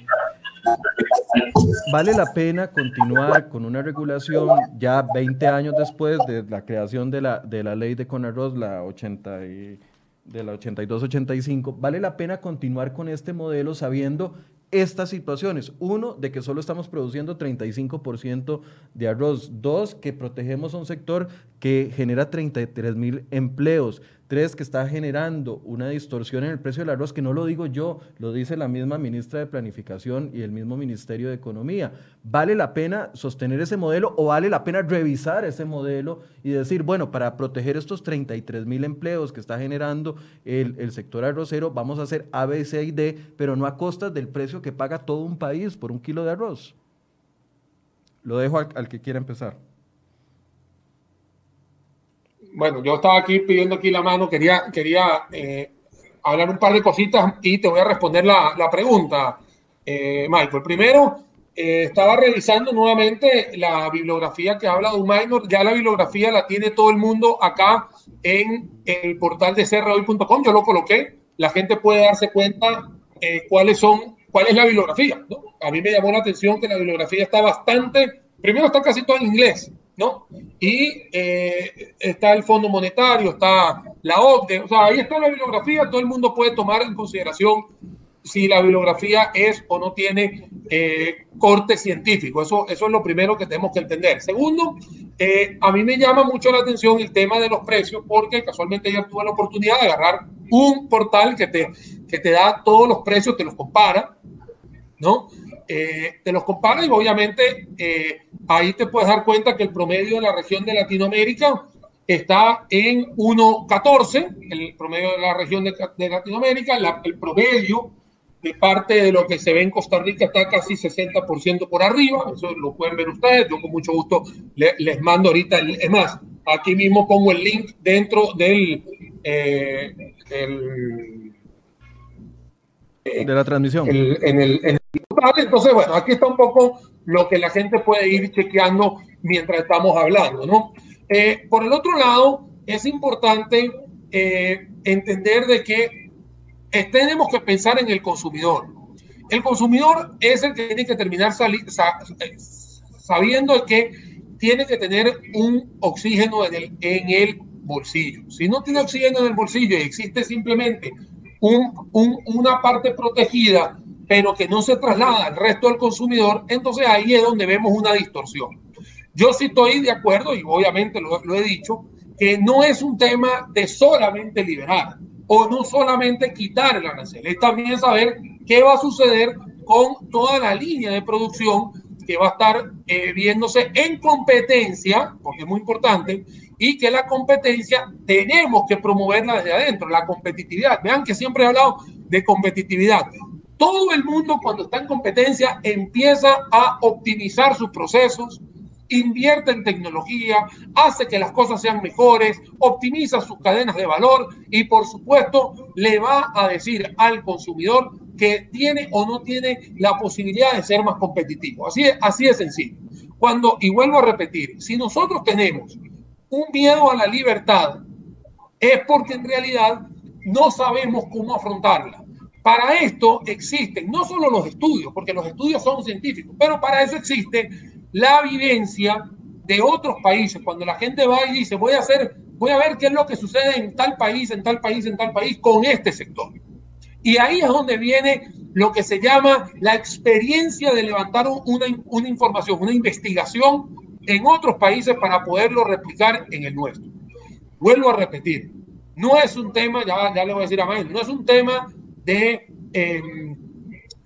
Vale la pena continuar con una regulación ya 20 años después de la creación de la, de la ley de Conarroz, la 80 y, de la 82-85, vale la pena continuar con este modelo sabiendo estas situaciones. Uno, de que solo estamos produciendo 35% de arroz. Dos, que protegemos a un sector que genera 33 mil empleos. Tres, que está generando una distorsión en el precio del arroz, que no lo digo yo, lo dice la misma ministra de Planificación y el mismo Ministerio de Economía. ¿Vale la pena sostener ese modelo o vale la pena revisar ese modelo y decir, bueno, para proteger estos 33 mil empleos que está generando el, el, sector arrocero, vamos a hacer A, B, C y D, pero no a costas del precio que paga todo un país por un kilo de arroz? Lo dejo al, al que quiera empezar bueno, yo estaba aquí pidiendo aquí la mano, quería, quería eh, hablar un par de cositas y te voy a responder la, la pregunta, eh, Michael. Primero, eh, estaba revisando nuevamente la bibliografía que habla de un minor. Ya la bibliografía la tiene todo el mundo acá en el portal de cerrahoy.com. Yo lo coloqué. La gente puede darse cuenta cuáles son, cuál es la bibliografía. ¿no? A mí me llamó la atención que la bibliografía está bastante, primero está casi todo en inglés. ¿No? Y eh, está el Fondo Monetario, está la OCDE, o sea, ahí está la bibliografía, todo el mundo puede tomar en consideración si la bibliografía es o no tiene eh, corte científico. Eso, eso es lo primero que tenemos que entender. Segundo, eh, a mí me llama mucho la atención el tema de los precios porque casualmente ya tuve la oportunidad de agarrar un portal que te, que te da todos los precios, te los compara, ¿no? Eh, te los compara y obviamente eh, ahí te puedes dar cuenta que el promedio de la región de Latinoamérica está en 1.14, el promedio de la región de, Latinoamérica, el promedio de parte de lo que se ve en Costa Rica está casi 60% por arriba, eso lo pueden ver ustedes, yo con mucho gusto les mando ahorita, es más, aquí mismo pongo el link dentro del... Eh, de la transmisión. en, el, entonces, bueno, aquí está un poco lo que la gente puede ir chequeando mientras estamos hablando, ¿no? Eh, por el otro lado, es importante eh, entender de que tenemos que pensar en el consumidor. El consumidor es el que tiene que terminar eh, sabiendo que tiene que tener un oxígeno en el, en el bolsillo. Si no tiene oxígeno en el bolsillo y existe simplemente un, un, una parte protegida pero que no se traslada al resto del consumidor, entonces ahí es donde vemos una distorsión. Yo sí estoy de acuerdo, y obviamente lo, he dicho, que no es un tema de solamente liberar. o no solamente quitar el arancel, es también saber qué va a suceder con toda la línea de producción que va a estar eh, viéndose en competencia, porque es muy importante, y que la competencia tenemos que promoverla desde adentro, la competitividad. Vean que siempre he hablado de competitividad. Todo el mundo cuando está en competencia empieza a optimizar sus procesos, invierte en tecnología, hace que las cosas sean mejores, optimiza sus cadenas de valor y por supuesto le va a decir al consumidor que tiene o no tiene la posibilidad de ser más competitivo. Así, así de sencillo. Cuando, y vuelvo a repetir, si nosotros tenemos un miedo a la libertad, es porque en realidad no sabemos cómo afrontarla. Para esto existen no solo los estudios, porque los estudios son científicos, pero para eso existe la vivencia de otros países. Cuando la gente va y dice, voy a hacer, voy a ver qué es lo que sucede en tal país, en tal país, en tal país con este sector. Y ahí es donde viene lo que se llama la experiencia de levantar una, una información, una investigación en otros países para poderlo replicar en el nuestro. Vuelvo a repetir, no es un tema, ya, ya le voy a decir a Mael, no es un tema de, em,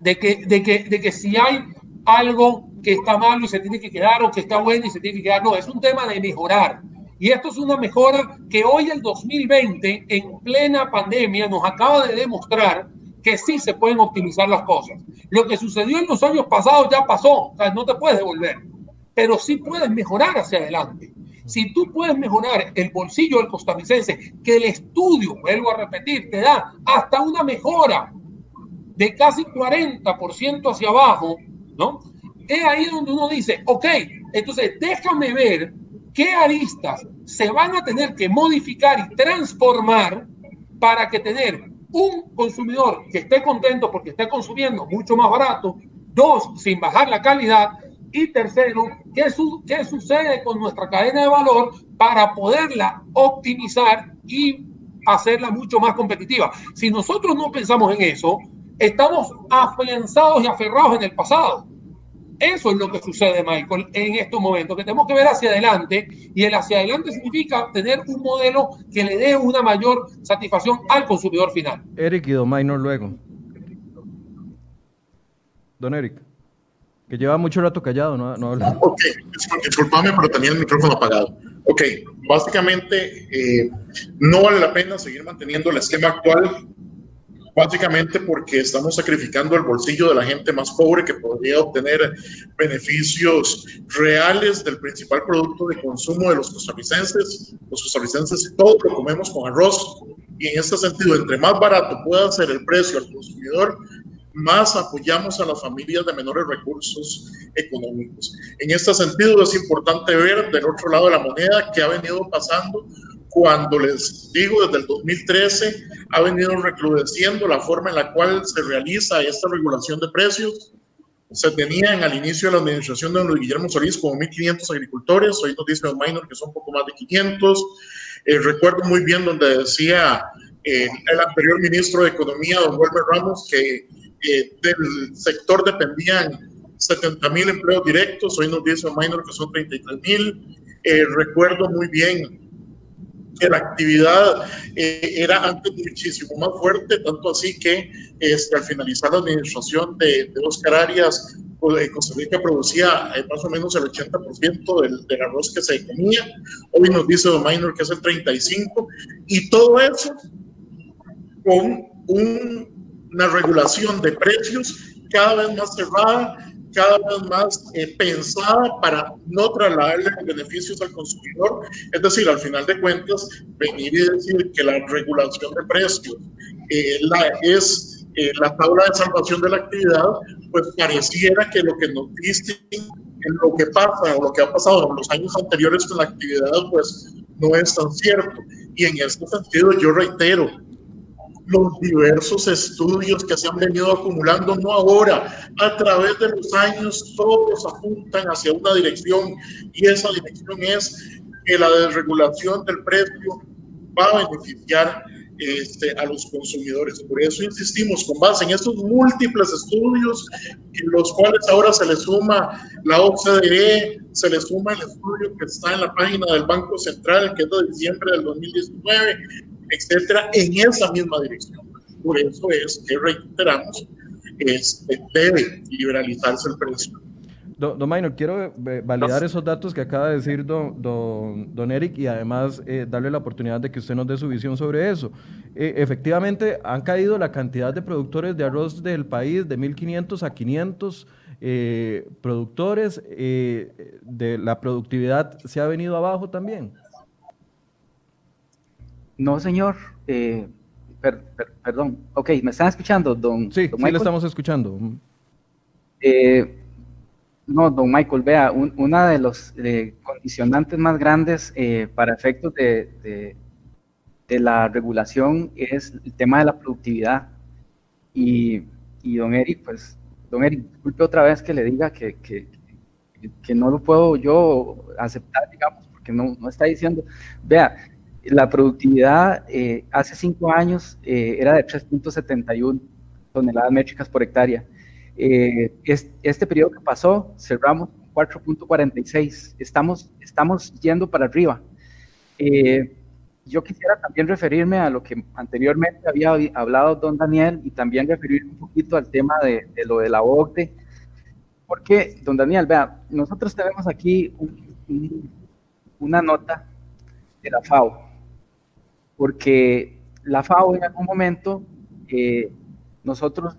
de, que, de, que, de que si hay algo que está malo y se tiene que quedar o que está bueno y se tiene que quedar, no, es un tema de mejorar. Y esto es una mejora que hoy el 2020, en plena pandemia, nos acaba de demostrar que sí se pueden optimizar las cosas. Lo que sucedió en los años pasados ya pasó, o sea, no te puedes devolver, pero sí puedes mejorar hacia adelante. Si tú puedes mejorar el bolsillo del costarricense, que el estudio, vuelvo a repetir, te da hasta una mejora de casi 40% hacia abajo, ¿no? Es ahí donde uno dice, ok, entonces déjame ver qué aristas se van a tener que modificar y transformar para que tener un consumidor que esté contento porque esté consumiendo mucho más barato, dos, sin bajar la calidad, y tercero, ¿qué, su ¿qué sucede con nuestra cadena de valor para poderla optimizar y hacerla mucho más competitiva? Si nosotros no pensamos en eso, estamos afianzados y aferrados en el pasado. Eso es lo que sucede, Michael, en estos momentos, que tenemos que ver hacia adelante y el hacia adelante significa tener un modelo que le dé una mayor satisfacción al consumidor final. Eric y Don Minor luego. Don Eric, que lleva mucho rato callado, no, no habla. Ok, disculpame, pero tenía el micrófono apagado. Ok, básicamente eh, no vale la pena seguir manteniendo el esquema actual básicamente porque estamos sacrificando el bolsillo de la gente más pobre que podría obtener beneficios reales del principal producto de consumo de los costarricenses. Los costarricenses todo lo comemos con arroz y en este sentido, entre más barato pueda ser el precio al consumidor, más apoyamos a las familias de menores recursos económicos. En este sentido, es importante ver del otro lado de la moneda qué ha venido pasando cuando les digo desde el 2013 ha venido recrudeciendo la forma en la cual se realiza esta regulación de precios. Se tenían al inicio de la administración de don Guillermo Solís como 1.500 agricultores, hoy nos dice don Minor que son poco más de 500. Eh, recuerdo muy bien donde decía eh, el anterior ministro de Economía, don Wilmer Ramos, que eh, del sector dependían 70 mil empleos directos, hoy nos dice Minor que son 33 mil. recuerdo muy bien la actividad eh, era antes muchísimo más fuerte, tanto así que este, al finalizar la administración de, de Oscar Arias, pues, Costa Rica producía eh, más o menos el 80% del, del, arroz que se comía. Hoy nos dice Don Minor que es el 35%, y todo eso con un, una regulación de precios cada vez más cerrada cada vez más eh, pensada para no trasladarle beneficios al consumidor. Es decir, al final de cuentas, venir y decir que la regulación de precios eh, la, es eh, la tabla de salvación de la actividad, pues pareciera que lo que nos dicen en lo que pasa o lo que ha pasado en los años anteriores con la actividad, pues no es tan cierto. Y en este sentido, yo reitero, los diversos estudios que se han venido acumulando, no ahora, a través de los años, todos apuntan hacia una dirección y esa dirección es que la desregulación del precio va a beneficiar este, a los consumidores. Por eso insistimos, con base en estos múltiples estudios, en los cuales ahora se le suma la OCDE, se le suma el estudio que está en la página del Banco Central, que es de diciembre del 2019, etcétera, en esa misma dirección. Por eso es que reiteramos, este, debe liberalizarse el precio. Don, don quiero eh, validar esos datos que acaba de decir don, don, Eric y además eh, darle la oportunidad de que usted nos dé su visión sobre eso. Eh, efectivamente, han caído la cantidad de productores de arroz del país de 1.500 a 500 productores. de la productividad se ha venido abajo también. No, señor. perdón. Ok, ¿me están escuchando, don? Sí, sí le estamos escuchando. Eh, no, don Michael, vea, una de los condicionantes más grandes eh, para efectos de, de, la regulación es el tema de la productividad. Y, y, don Eric, pues, don Eric, disculpe otra vez que le diga que, que, que no lo puedo yo aceptar, digamos, porque no, no está diciendo, vea, la productividad eh, hace cinco años eh, era de 3.71 toneladas métricas por hectárea eh, este periodo que pasó, cerramos 4.46. Estamos, estamos yendo para arriba. Yo quisiera también referirme a lo que anteriormente había hablado don Daniel y también referirme un poquito al tema de, lo de la OCDE. Porque, don Daniel, vea, nosotros tenemos aquí una nota de la FAO, porque la FAO en algún momento eh, nosotros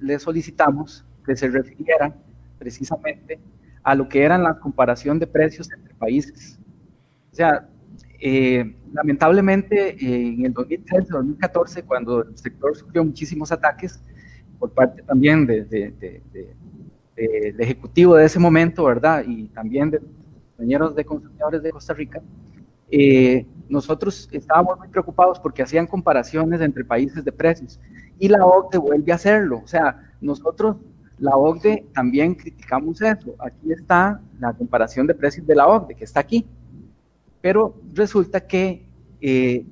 le, solicitamos que se refiriera precisamente a lo que eran la comparación de precios entre países. O sea, eh, lamentablemente en el 2013-2014, cuando el sector sufrió muchísimos ataques por parte también del de, ejecutivo de ese momento, ¿verdad? Y también de compañeros de consumidores de Costa Rica, eh, nosotros estábamos muy preocupados porque hacían comparaciones entre países de precios y la OCDE vuelve a hacerlo. O sea, nosotros, la OCDE, también criticamos eso. Aquí está la comparación de precios de la OCDE, que está aquí. Pero resulta que eh,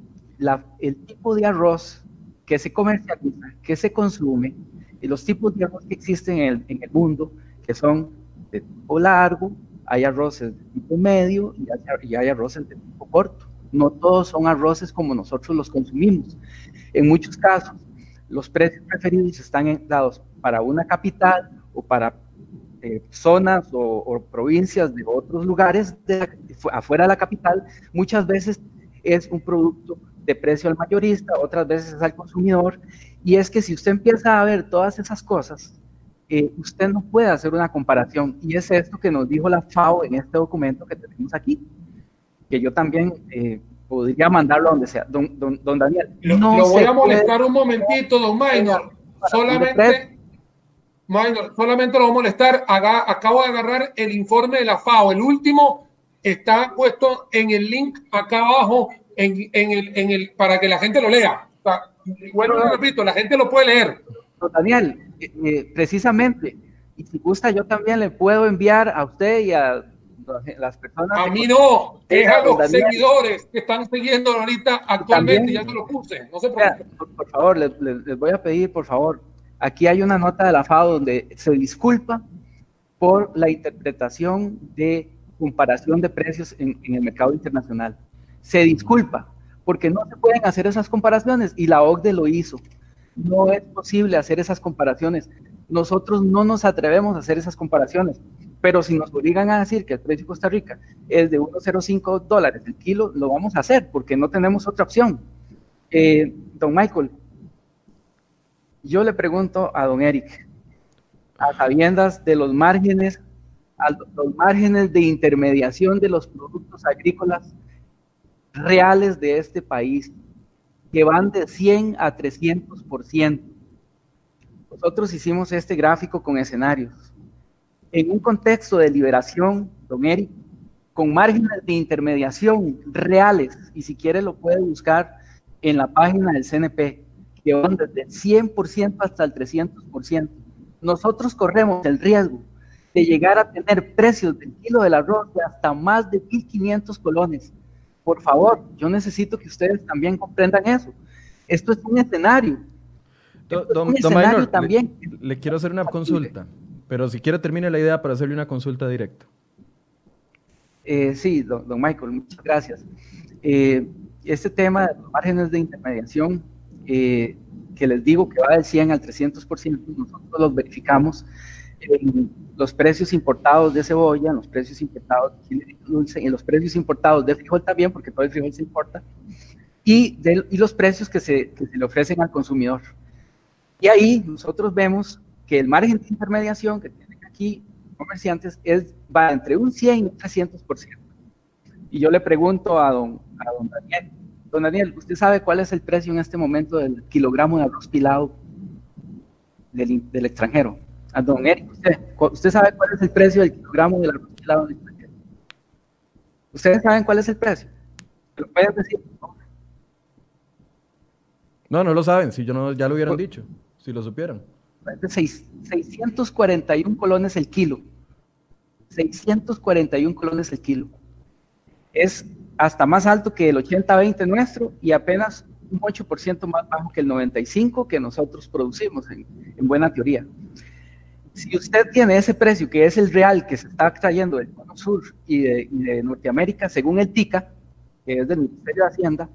el tipo de arroz que se comercializa, que se consume, y los tipos de arroz que existen en el, en el mundo, que son de tipo largo, hay arroces de tipo medio y hay, arroces de tipo corto. No todos son arroces como nosotros los consumimos. En muchos casos, los precios preferidos están dados para una capital o para eh, zonas o, provincias de otros lugares afuera de la capital, muchas veces es un producto de precio al mayorista, otras veces es al consumidor. Y es que si usted empieza a ver todas esas cosas, eh, usted no puede hacer una comparación. Y es esto que nos dijo la FAO en este documento que tenemos aquí, que yo también eh, podría mandarlo a donde sea. Don, don, Daniel. Lo, no voy a molestar un momentito, don Minor. Solamente, Minor, solamente lo voy a molestar. acabo de agarrar el informe de la FAO. El último está puesto en el link acá abajo en, en, el, en el, para que la gente lo lea. bueno, repito, la gente lo puede leer. Don Daniel, eh, eh, precisamente, y si gusta, yo también le puedo enviar a usted y a las personas. A mí no, es a los seguidores que están siguiendo ahorita actualmente, ya te lo puse. No por, favor, les, voy a pedir, por favor, aquí hay una nota de la FAO donde se disculpa por la interpretación de comparación de precios en, en el mercado internacional. Se disculpa porque no se pueden hacer esas comparaciones y la OCDE lo hizo. No es posible hacer esas comparaciones. Nosotros no nos atrevemos a hacer esas comparaciones. Pero si nos obligan a decir que el precio de Costa Rica es de 1,05 dólares el kilo, lo vamos a hacer porque no tenemos otra opción. Eh, don Michael, yo le pregunto a don Eric, a sabiendas de los márgenes, a los márgenes de intermediación de los productos agrícolas reales de este país, que van de 100 a 300%. Nosotros hicimos este gráfico con escenarios en un contexto de liberación, don Eric, con márgenes de intermediación reales, y si quiere lo puede buscar en la página del CNP, que van desde el 100% hasta el 300%. Nosotros corremos el riesgo de llegar a tener precios del kilo del arroz de hasta más de 1.500 colones. Por favor, yo necesito que ustedes también comprendan eso. Esto es un escenario. un escenario también. Le, quiero hacer una consulta. Pero si quiere termine la idea para hacerle una consulta directa. Eh, sí, don, Michael, muchas gracias. Eh, este tema de los márgenes de intermediación, eh, que les digo que va del 100 al 300%, nosotros los verificamos en los precios importados de cebolla, en los precios importados de chile dulce, en los precios importados de frijol también, porque todo el frijol se importa, y, de, y los precios que se, que se le ofrecen al consumidor. Y ahí nosotros vemos que el margen de intermediación que tienen aquí comerciantes es, va entre un 100 y un 300%. Y yo le pregunto a don, a don Daniel, don Daniel, ¿usted sabe cuál es el precio en este momento del kilogramo de arroz pilado del, del extranjero? A don Eric, ¿usted, ¿usted sabe cuál es el precio del kilogramo del arroz pilado del extranjero? ¿Ustedes saben cuál es el precio? ¿Lo pueden decir? No, no lo saben, si yo no, ya lo hubieran dicho, si lo supieran. 641 colones el kilo. 641 colones el kilo. Es hasta más alto que el 80-20 nuestro y apenas un 8% más bajo que el 95% que nosotros producimos, en, en, buena teoría. Si usted tiene ese precio, que es el real que se está trayendo del Cono Sur y de, Norteamérica, según el TICA, que es del Ministerio de Hacienda,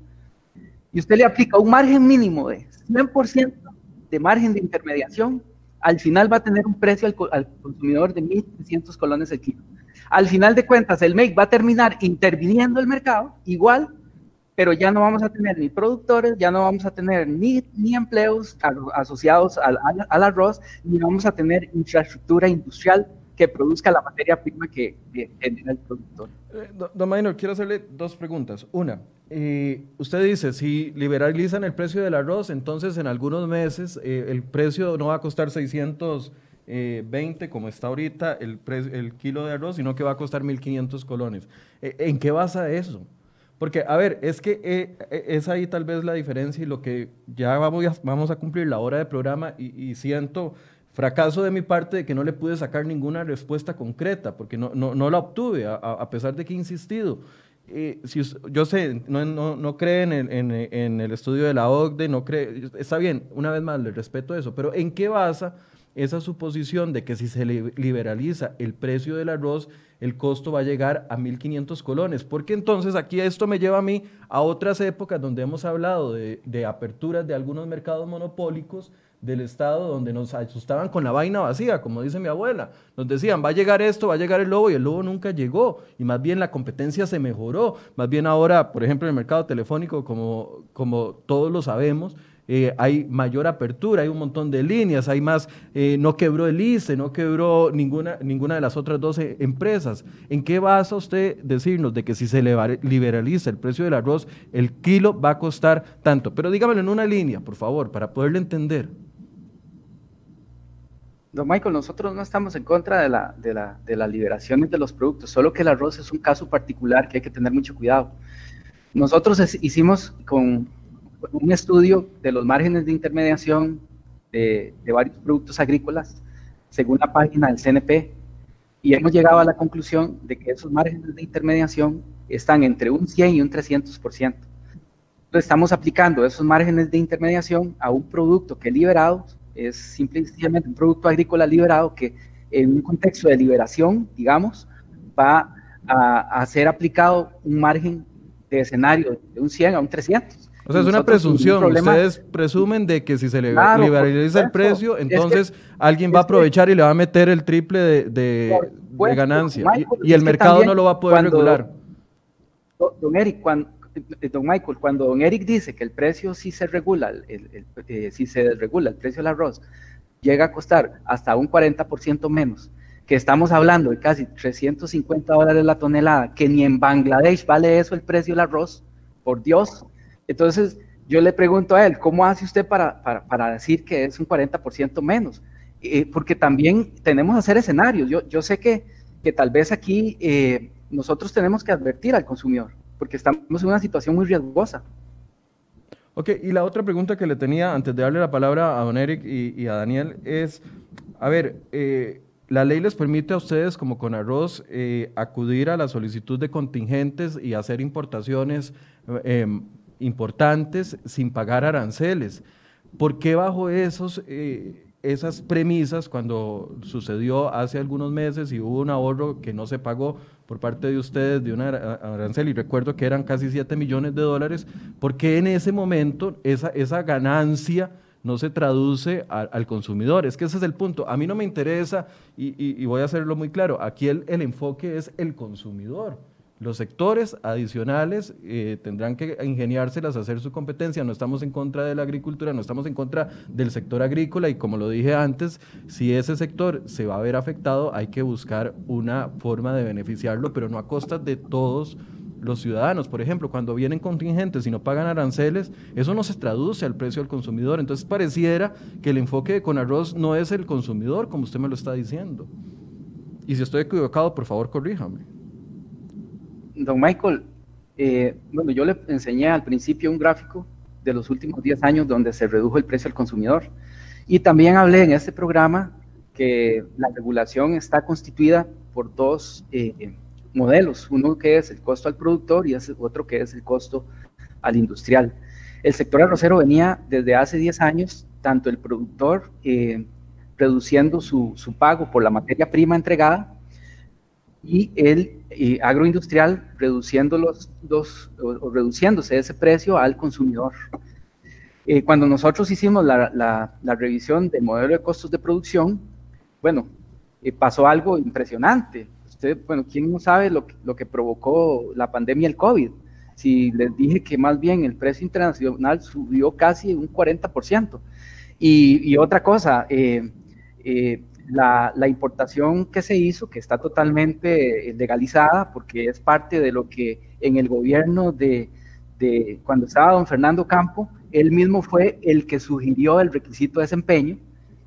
y usted le aplica un margen mínimo de 100% de margen de intermediación, al final va a tener un precio al, consumidor de 1.300 colones el kilo. Al final de cuentas, el MEC va a terminar interviniendo el mercado igual, pero ya no vamos a tener ni productores, ya no vamos a tener ni, empleos asociados al, arroz, ni vamos a tener infraestructura industrial que produzca la materia prima que, genera el productor. Eh, don Maynor, quiero hacerle dos preguntas. Una, eh, usted dice, si liberalizan el precio del arroz, entonces en algunos meses eh, el precio no va a costar 620 como está ahorita el, kilo de arroz, sino que va a costar 1.500 colones. Eh, ¿En qué basa eso? Porque, a ver, es que eh, es ahí tal vez la diferencia y lo que ya vamos a, vamos a cumplir la hora de programa y, y siento Fracaso de mi parte de que no le pude sacar ninguna respuesta concreta, porque no, no, no la obtuve, a, a, pesar de que he insistido. Eh, si, yo sé, no, no, no creen en, en, en, el estudio de la OCDE, no cree, está bien, una vez más, le respeto eso, pero ¿en qué basa esa suposición de que si se liberaliza el precio del arroz, el costo va a llegar a 1.500 colones? Porque entonces aquí esto me lleva a mí a otras épocas donde hemos hablado de, aperturas de algunos mercados monopólicos, del Estado donde nos asustaban con la vaina vacía, como dice mi abuela. Nos decían, va a llegar esto, va a llegar el lobo y el lobo nunca llegó. Y más bien la competencia se mejoró. Más bien ahora, por ejemplo, en el mercado telefónico, como, como todos lo sabemos, eh, hay mayor apertura, hay un montón de líneas, hay más, eh, no quebró el ICE, no quebró ninguna, ninguna de las otras 12 empresas. ¿En qué basa usted decirnos de que si se liberaliza el precio del arroz, el kilo va a costar tanto? Pero dígamelo en una línea, por favor, para poderlo entender. Don Michael, nosotros no estamos en contra de, la, de, la, de las liberaciones de los productos, solo que el arroz es un caso particular que hay que tener mucho cuidado. Nosotros hicimos con un estudio de los márgenes de intermediación de, varios productos agrícolas, según la página del CNP, y hemos llegado a la conclusión de que esos márgenes de intermediación están entre un 100 y un 300%. Entonces estamos aplicando esos márgenes de intermediación a un producto que liberado es simplemente un producto agrícola liberado que en un contexto de liberación, digamos, va a, a ser aplicado un margen de escenario de un 100 a un 300. O sea, es una presunción. Ustedes presumen de que si se le claro, liberaliza el precio, entonces es que, alguien va a aprovechar y le va a meter el triple de, de, de ganancia. Michael, y, y, el mercado no lo va a poder cuando, regular. Don Eric, cuando, eh, don Michael, cuando don Eric dice que el precio sí se regula, el, el, eh, si se desregula el precio del arroz, llega a costar hasta un 40% menos, que estamos hablando de casi 350 dólares la tonelada, que ni en Bangladesh vale eso el precio del arroz, por Dios. Entonces, yo le pregunto a él, ¿cómo hace usted para, para, para decir que es un 40% menos? Eh, porque también tenemos que hacer escenarios. Yo, yo sé que, que tal vez aquí eh, nosotros tenemos que advertir al consumidor porque estamos en una situación muy riesgosa. Ok, y la otra pregunta que le tenía antes de darle la palabra a don Eric y, a Daniel es, a ver, eh, la ley les permite a ustedes como con arroz acudir a la solicitud de contingentes y hacer importaciones importantes sin pagar aranceles. ¿Por qué bajo esos esas premisas cuando sucedió hace algunos meses y hubo un ahorro que no se pagó por parte de ustedes de una arancel y recuerdo que eran casi 7 millones de dólares, porque en ese momento esa, esa ganancia no se traduce al consumidor. Es que ese es el punto. A mí no me interesa, y, voy a hacerlo muy claro, aquí el enfoque es el consumidor. Los sectores adicionales eh, tendrán que ingeniárselas hacer su competencia. No estamos en contra de la agricultura, no estamos en contra del sector agrícola y como lo dije antes, si ese sector se va a ver afectado, hay que buscar una forma de beneficiarlo, pero no a costa de todos los ciudadanos. Por ejemplo, cuando vienen contingentes y no pagan aranceles, eso no se traduce al precio del consumidor. Entonces pareciera que el enfoque de Conarroz no es el consumidor, como usted me lo está diciendo. Y si estoy equivocado, por favor, corríjame don Michael, eh, bueno, yo le enseñé al principio un gráfico de los últimos 10 años donde se redujo el precio al consumidor. Y también hablé en este programa que la regulación está constituida por dos eh, modelos, uno que es el costo al productor y otro que es el costo al industrial. El sector arrocero venía desde hace 10 años, tanto el productor eh, reduciendo su, su, pago por la materia prima entregada y el agroindustrial reduciendo los, dos o, reduciéndose ese precio al consumidor. Eh, cuando nosotros hicimos la, la, revisión del modelo de costos de producción, bueno, eh, pasó algo impresionante. Usted, bueno, ¿quién no sabe lo, lo que provocó la pandemia el COVID? Si les dije que más bien el precio internacional subió casi un 40%. Y, y otra cosa, eh, eh la, importación que se hizo, que está totalmente eh, legalizada, porque es parte de lo que en el gobierno de, cuando estaba don Fernando Campo, él mismo fue el que sugirió el requisito de desempeño.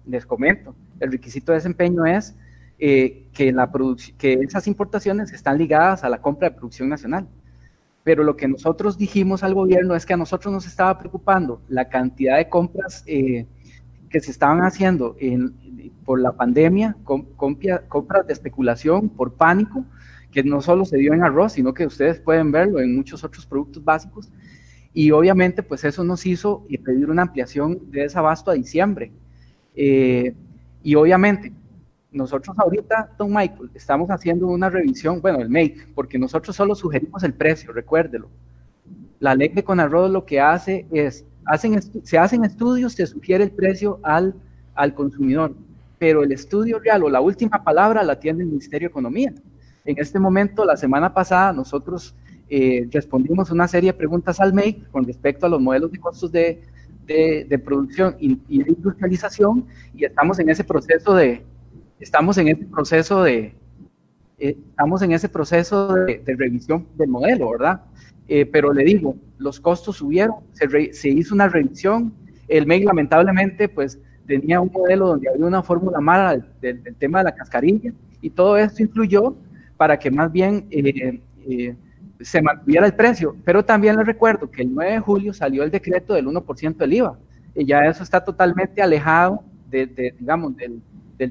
Les comento, el requisito de desempeño es eh, que, la que esas importaciones están ligadas a la compra de producción nacional. Pero lo que nosotros dijimos al gobierno es que a nosotros nos estaba preocupando la cantidad de compras eh, que se estaban haciendo en, por la pandemia, compras de especulación por pánico, que no solo se dio en arroz, sino que ustedes pueden verlo en muchos otros productos básicos. Y obviamente, pues eso nos hizo pedir una ampliación de ese abasto a diciembre. Eh, y obviamente, nosotros ahorita, don Michael, estamos haciendo una revisión, bueno, el make, porque nosotros solo sugerimos el precio, recuérdelo. La ley de Conarroz lo que hace es, se hacen estudios, se sugiere el precio al, al consumidor pero el estudio real o la última palabra la tiene el Ministerio de Economía. En este momento, la semana pasada, nosotros eh, respondimos una serie de preguntas al MEI con respecto a los modelos de costos de, de, producción y, de industrialización y estamos en ese proceso de, estamos en ese proceso de, eh, estamos en ese proceso de, revisión del modelo, ¿verdad? Eh, pero le digo, los costos subieron, se, hizo una revisión, el MEI lamentablemente, pues, tenía un modelo donde había una fórmula mala del, tema de la cascarilla y todo esto influyó para que más bien eh, eh, se mantuviera el precio. Pero también les recuerdo que el 9 de julio salió el decreto del 1% del IVA y ya eso está totalmente alejado de, digamos, del,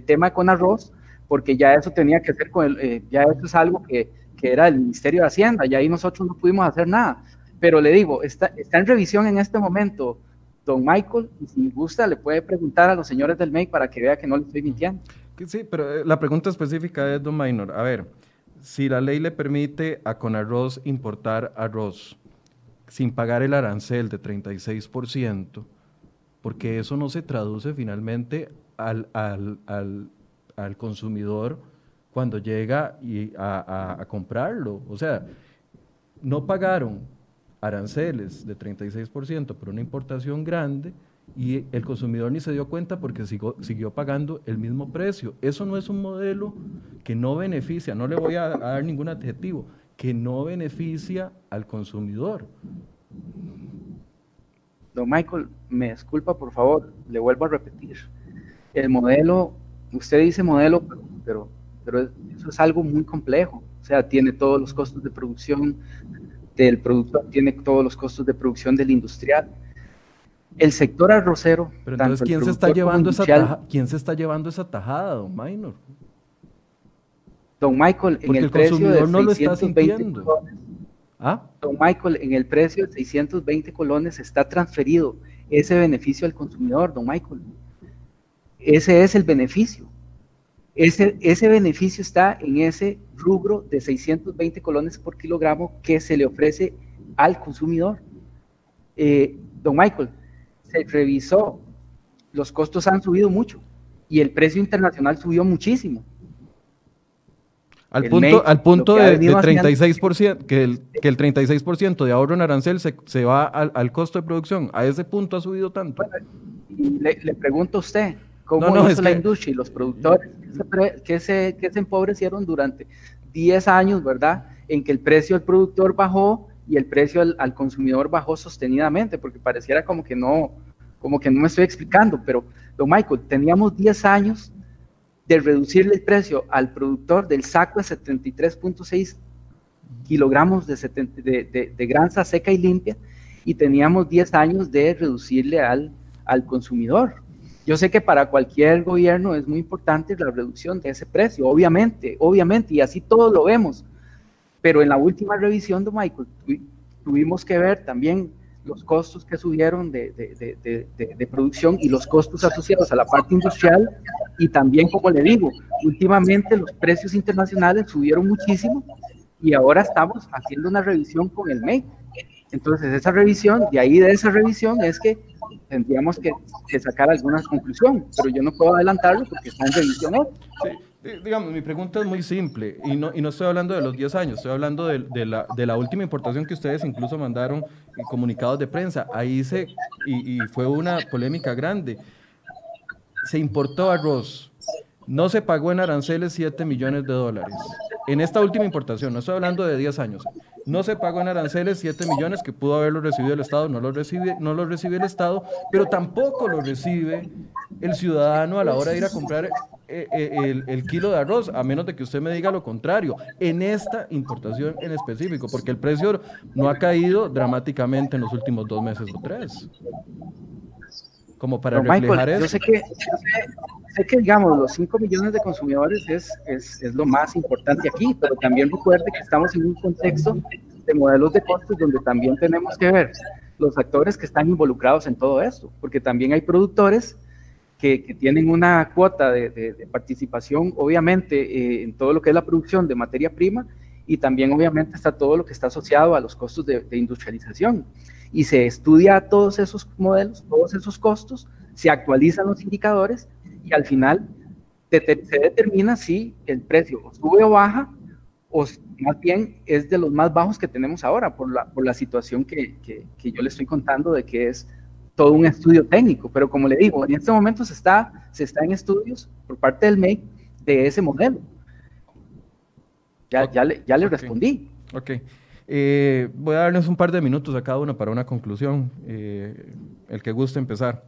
tema con arroz, porque ya eso tenía que ser con el, ya eso es algo que, que era el Ministerio de Hacienda, y ahí nosotros no pudimos hacer nada. Pero le digo, está, está en revisión en este momento don Michael, y si gusta, le puede preguntar a los señores del MEIC para que vea que no le estoy mintiendo. Sí, pero eh, la pregunta específica es, don Minor, a ver, si la ley le permite a Conarroz importar arroz sin pagar el arancel de 36%, porque eso no se traduce finalmente al, al, consumidor cuando llega y a, a comprarlo. O sea, no pagaron aranceles de 36% por una importación grande y el consumidor ni se dio cuenta porque siguió pagando el mismo precio. Eso no es un modelo que no beneficia, no le voy a, dar ningún adjetivo, que no beneficia al consumidor. Don Michael, me disculpa por favor, le vuelvo a repetir. El modelo, usted dice modelo, pero, pero eso es algo muy complejo. O sea, tiene todos los costos de producción, del productor tiene todos los costos de producción del industrial. El sector arrocero. Pero entonces, ¿quién se, está llevando esa ¿quién se está llevando esa tajada, don Minor? Don Michael, en el, precio de no 620 colones, ¿Ah? Don Michael, en el precio de 620 colones está transferido ese beneficio al consumidor, don Michael. ese es el beneficio. Ese, ese beneficio está en ese rubro de 620 colones por kilogramo que se le ofrece al consumidor. Eh, don Michael, se revisó, los costos han subido mucho y el precio internacional subió muchísimo. Al punto, al punto de, 36%, que el, que el 36% de ahorro en arancel se, se va al, al, costo de producción. A ese punto ha subido tanto. le, le, pregunto a usted, ¿cómo no, no, hizo la que... industria y los productores que se, que se empobrecieron durante 10 años, verdad? En que el precio del productor bajó y el precio al, al, consumidor bajó sostenidamente, porque pareciera como que no, como que no me estoy explicando, pero, don Michael, teníamos 10 años de reducirle el precio al productor del saco de 73.6 kilogramos de, 70, de, de, de, granza seca y limpia y teníamos 10 años de reducirle al, al consumidor. Yo sé que para cualquier gobierno es muy importante la reducción de ese precio, obviamente, obviamente, y así todos lo vemos. Pero en la última revisión de Michael tuvimos que ver también los costos que subieron de, de, de, producción y los costos asociados a la parte industrial y también, como le digo, últimamente los precios internacionales subieron muchísimo y ahora estamos haciendo una revisión con el MEI. Entonces, esa revisión, de ahí de esa revisión es que tendríamos que, que sacar alguna conclusión, pero yo no puedo adelantarlo porque está en digamos, mi pregunta es muy simple y no, y no estoy hablando de los 10 años, estoy hablando de, la, de la última importación que ustedes incluso mandaron comunicados de prensa. Ahí se, y, y fue una polémica grande. Se importó arroz, no se pagó en aranceles 7 millones de dólares. En esta última importación, no estoy hablando de 10 años, no se pagó en aranceles 7 millones que pudo haberlo recibido el Estado, no lo recibe, no lo recibe el Estado, pero tampoco lo recibe el ciudadano a la hora de ir a comprar eh, eh, el, el, kilo de arroz, a menos de que usted me diga lo contrario, en esta importación en específico, porque el precio no ha caído dramáticamente en los últimos dos meses o tres. Como para Pero reflejar Michael, eso. Yo sé que, yo sé, sé que, digamos, los 5 millones de consumidores es, es, es lo más importante aquí, pero también recuerde que estamos en un contexto de modelos de costos donde también tenemos que ver los actores que están involucrados en todo esto, porque también hay productores que, que, tienen una cuota de, de, de participación, obviamente, eh, en todo lo que es la producción de materia prima y también, obviamente, está todo lo que está asociado a los costos de, de industrialización. Y se estudia todos esos modelos, todos esos costos, se actualizan los indicadores y al final se determina si el precio sube o baja o más bien es de los más bajos que tenemos ahora por la, por la situación que, que, que yo le estoy contando de que es todo un estudio técnico, pero como le digo, en este momento se está, se está en estudios por parte del MEI de ese modelo. Ya, ya, le, ya le respondí. Ok. Eh, voy a darles un par de minutos a cada uno para una conclusión. Eh, el que guste empezar.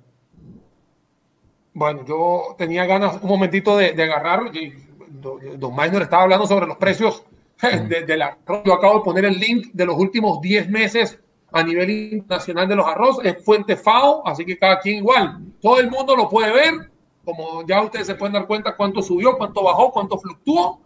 Bueno, yo tenía ganas un momentito de, de agarrar. Don Minor estaba hablando sobre los precios [laughs] de, de la. Yo acabo de poner el link de los últimos 10 meses a nivel internacional de los arroz, es fuente FAO, así que cada quien igual. Todo el mundo lo puede ver, como ya ustedes se pueden dar cuenta cuánto subió, cuánto bajó, cuánto fluctuó.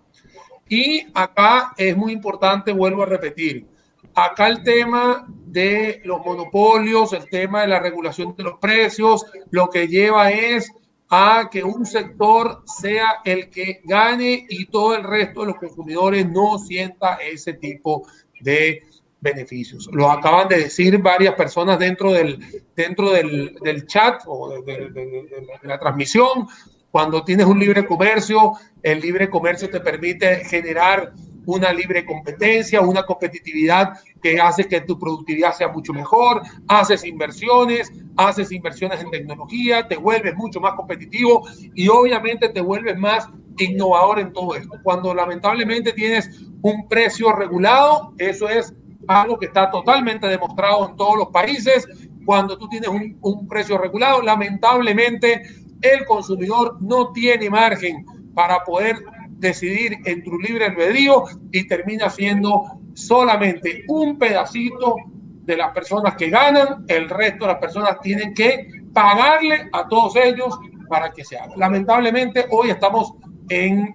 Y acá es muy importante, vuelvo a repetir, acá el tema de los monopolios, el tema de la regulación de los precios, lo que lleva es a que un sector sea el que gane y todo el resto de los consumidores no sienta ese tipo de beneficios. Lo acaban de decir varias personas dentro del, dentro del, del chat o de, de, de, de, la transmisión. Cuando tienes un libre comercio, el libre comercio te permite generar una libre competencia, una competitividad que hace que tu productividad sea mucho mejor, haces inversiones, haces inversiones en tecnología, te vuelves mucho más competitivo y obviamente te vuelves más innovador en todo esto. Cuando lamentablemente tienes un precio regulado, eso es algo que está totalmente demostrado en todos los países. Cuando tú tienes un, un, precio regulado, lamentablemente el consumidor no tiene margen para poder decidir en tu libre albedrío y termina siendo solamente un pedacito de las personas que ganan, el resto de las personas tienen que pagarle a todos ellos para que se haga. Lamentablemente hoy estamos en,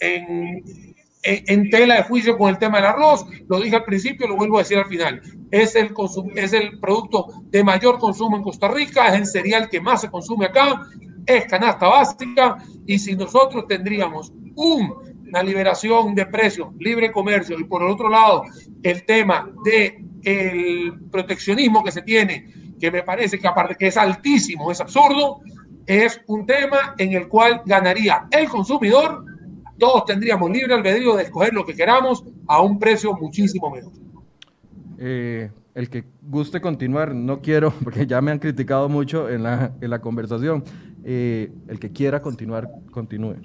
en en tela de juicio con el tema del arroz. Lo dije al principio, lo vuelvo a decir al final. Es el, es el producto de mayor consumo en Costa Rica, es el cereal que más se consume acá. Es canasta básica y si nosotros tendríamos una liberación de precios, libre comercio y por el otro lado el tema de proteccionismo que se tiene, que me parece que aparte que es altísimo, es absurdo, es un tema en el cual ganaría el consumidor, todos tendríamos libre albedrío de escoger lo que queramos a un precio muchísimo menor. Eh, el que guste continuar, no quiero, [laughs] porque ya me han criticado mucho en la, en la conversación, eh, el que quiera continuar, continúe,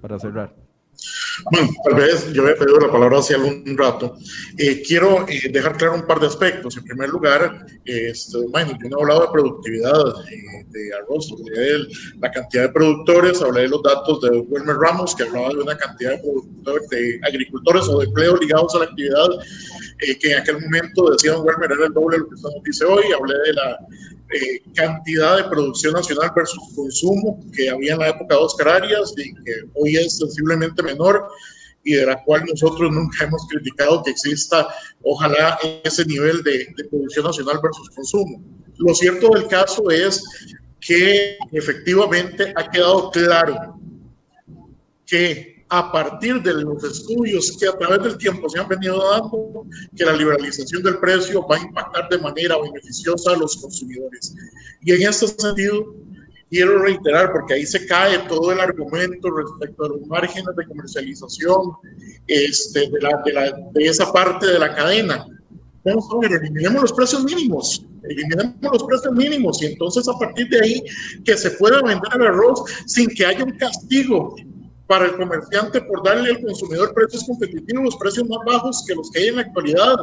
para cerrar. Bueno, tal vez yo he pedido la palabra hace algún rato. Eh, quiero eh, dejar claro un par de aspectos. En primer lugar, este, bueno, yo no he hablado de productividad eh, de arroz, hablé de la cantidad de productores, hablé de los datos de Wilmer Ramos, que hablaba de una cantidad de, de agricultores o de empleos ligados a la actividad, que en aquel momento decía Don Wilmer era el doble de lo que estamos dice hoy. Hablé de la eh, cantidad de producción nacional versus consumo que había en la época de Oscar Arias y que hoy es sensiblemente menor y de la cual nosotros nunca [laughs] hemos criticado que exista, ojalá, ese nivel de, de producción nacional versus consumo. Lo cierto del caso es que efectivamente ha quedado claro que a partir de los estudios que a través del tiempo se han venido dando, que la liberalización del precio va a impactar de manera beneficiosa a los consumidores. Y en este sentido, quiero reiterar, porque ahí se cae todo el argumento respecto a los márgenes de comercialización este, de, la, de, la, de esa parte de la cadena. Vamos a ver, eliminemos los precios mínimos, eliminemos los precios mínimos y entonces a partir de ahí que se pueda vender el arroz sin que haya un castigo para el comerciante por darle al consumidor precios competitivos, precios más bajos que los que hay en la actualidad.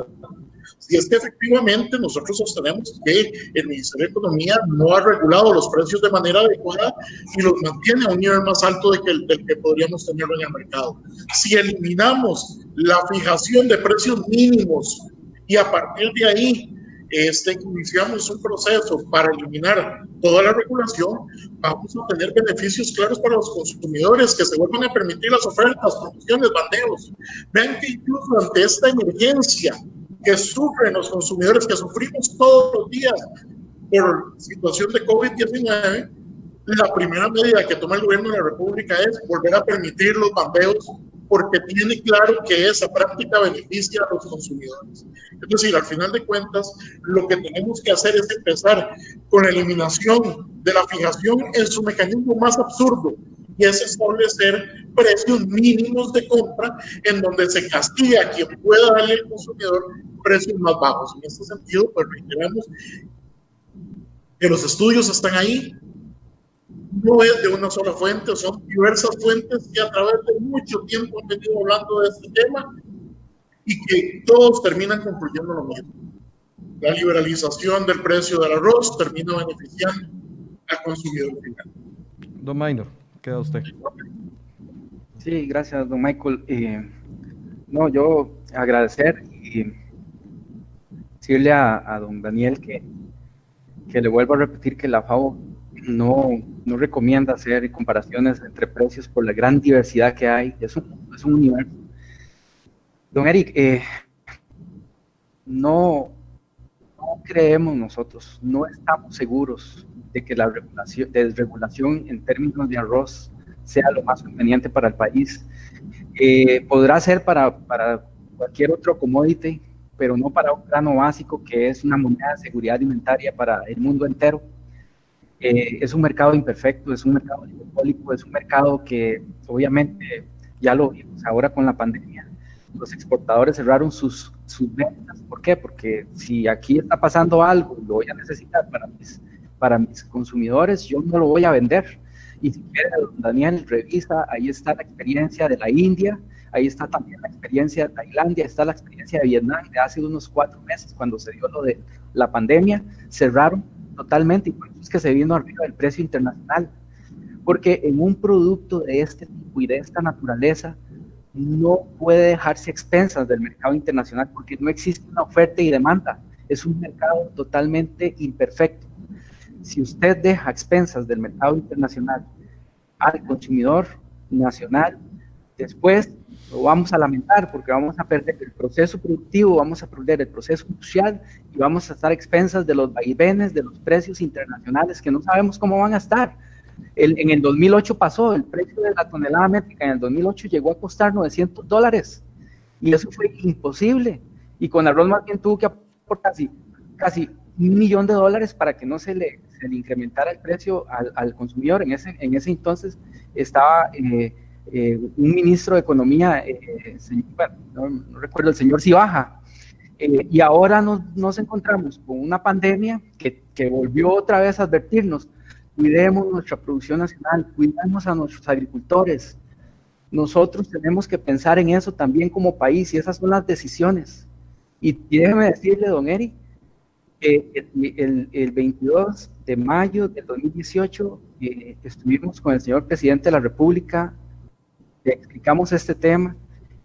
Si es que efectivamente nosotros sostenemos que el Ministerio de Economía no ha regulado los precios de manera adecuada y los mantiene a un nivel más alto de que el, del que podríamos tenerlo en el mercado. Si eliminamos la fijación de precios mínimos y a partir de ahí este, iniciamos un proceso para eliminar toda la regulación, vamos a tener beneficios claros para los consumidores que se vuelvan a permitir las ofertas, promociones, bandeos. Vean que incluso ante esta emergencia que sufren los consumidores, que sufrimos todos los días por situación de COVID-19, la primera medida que toma el gobierno de la República es volver a permitir los bandeos porque tiene claro que esa práctica beneficia a los consumidores. Es decir, al final de cuentas, lo que tenemos que hacer es empezar con la eliminación de la fijación en su mecanismo más absurdo, y es establecer precios mínimos de compra en donde se castiga a quien pueda darle al consumidor precios más bajos. En este sentido, pues reiteramos que los estudios están ahí, no es de una sola fuente, son diversas fuentes que a través de mucho tiempo han venido hablando de este tema y que todos terminan concluyendo lo mismo. La liberalización del precio del arroz termina beneficiando al consumidor final. Don Minor, queda usted. Sí, gracias, don Michael. Eh, no, yo agradecer y decirle a, a don Daniel que, que le vuelvo a repetir que la FAO no, no recomienda hacer comparaciones entre precios por la gran diversidad que hay. Es un, es un universo. Don Eric, eh, no, no creemos nosotros, no estamos seguros de que la regulación, desregulación en términos de arroz sea lo más conveniente para el país. Eh, podrá ser para, para cualquier otro commodity, pero no para un grano básico que es una moneda de seguridad alimentaria para el mundo entero. Eh, es un mercado imperfecto, es un mercado oligopólico, es un mercado que obviamente ya lo vimos ahora con la pandemia. Los exportadores cerraron sus, sus ventas. ¿Por qué? Porque si aquí está pasando algo, lo voy a necesitar para mis, para mis consumidores, yo no lo voy a vender. Y si quiere, Daniel, revisa, ahí está la experiencia de la India, ahí está también la experiencia de Tailandia, está la experiencia de Vietnam de hace unos cuatro meses cuando se dio lo de la pandemia, cerraron totalmente, y por eso es que se vino arriba del precio internacional, porque en un producto de este tipo y de esta naturaleza no puede dejarse expensas del mercado internacional porque no existe una oferta y demanda, es un mercado totalmente imperfecto. Si usted deja expensas del mercado internacional al consumidor nacional, después lo vamos a lamentar porque vamos a perder el proceso productivo, vamos a perder el proceso social y vamos a estar expensas de los vaivenes de los precios internacionales que no sabemos cómo van a estar. en el 2008 pasó, el precio de la tonelada métrica en el 2008 llegó a costar 900 dólares y eso fue imposible. Y con arroz más bien tuvo que aportar casi, casi un millón de dólares para que no se le, se le incrementara el precio al, al, consumidor. En ese, en ese entonces estaba eh, eh, un ministro de Economía, eh, no, recuerdo, el señor Cibaja, y ahora nos, encontramos con una pandemia que, volvió otra vez a advertirnos cuidemos nuestra producción nacional, cuidemos a nuestros agricultores. Nosotros tenemos que pensar en eso también como país y esas son las decisiones. Y, déjeme decirle, don Eric, que el, el, 22 de mayo de 2018 eh, estuvimos con el señor presidente de la República, le explicamos este tema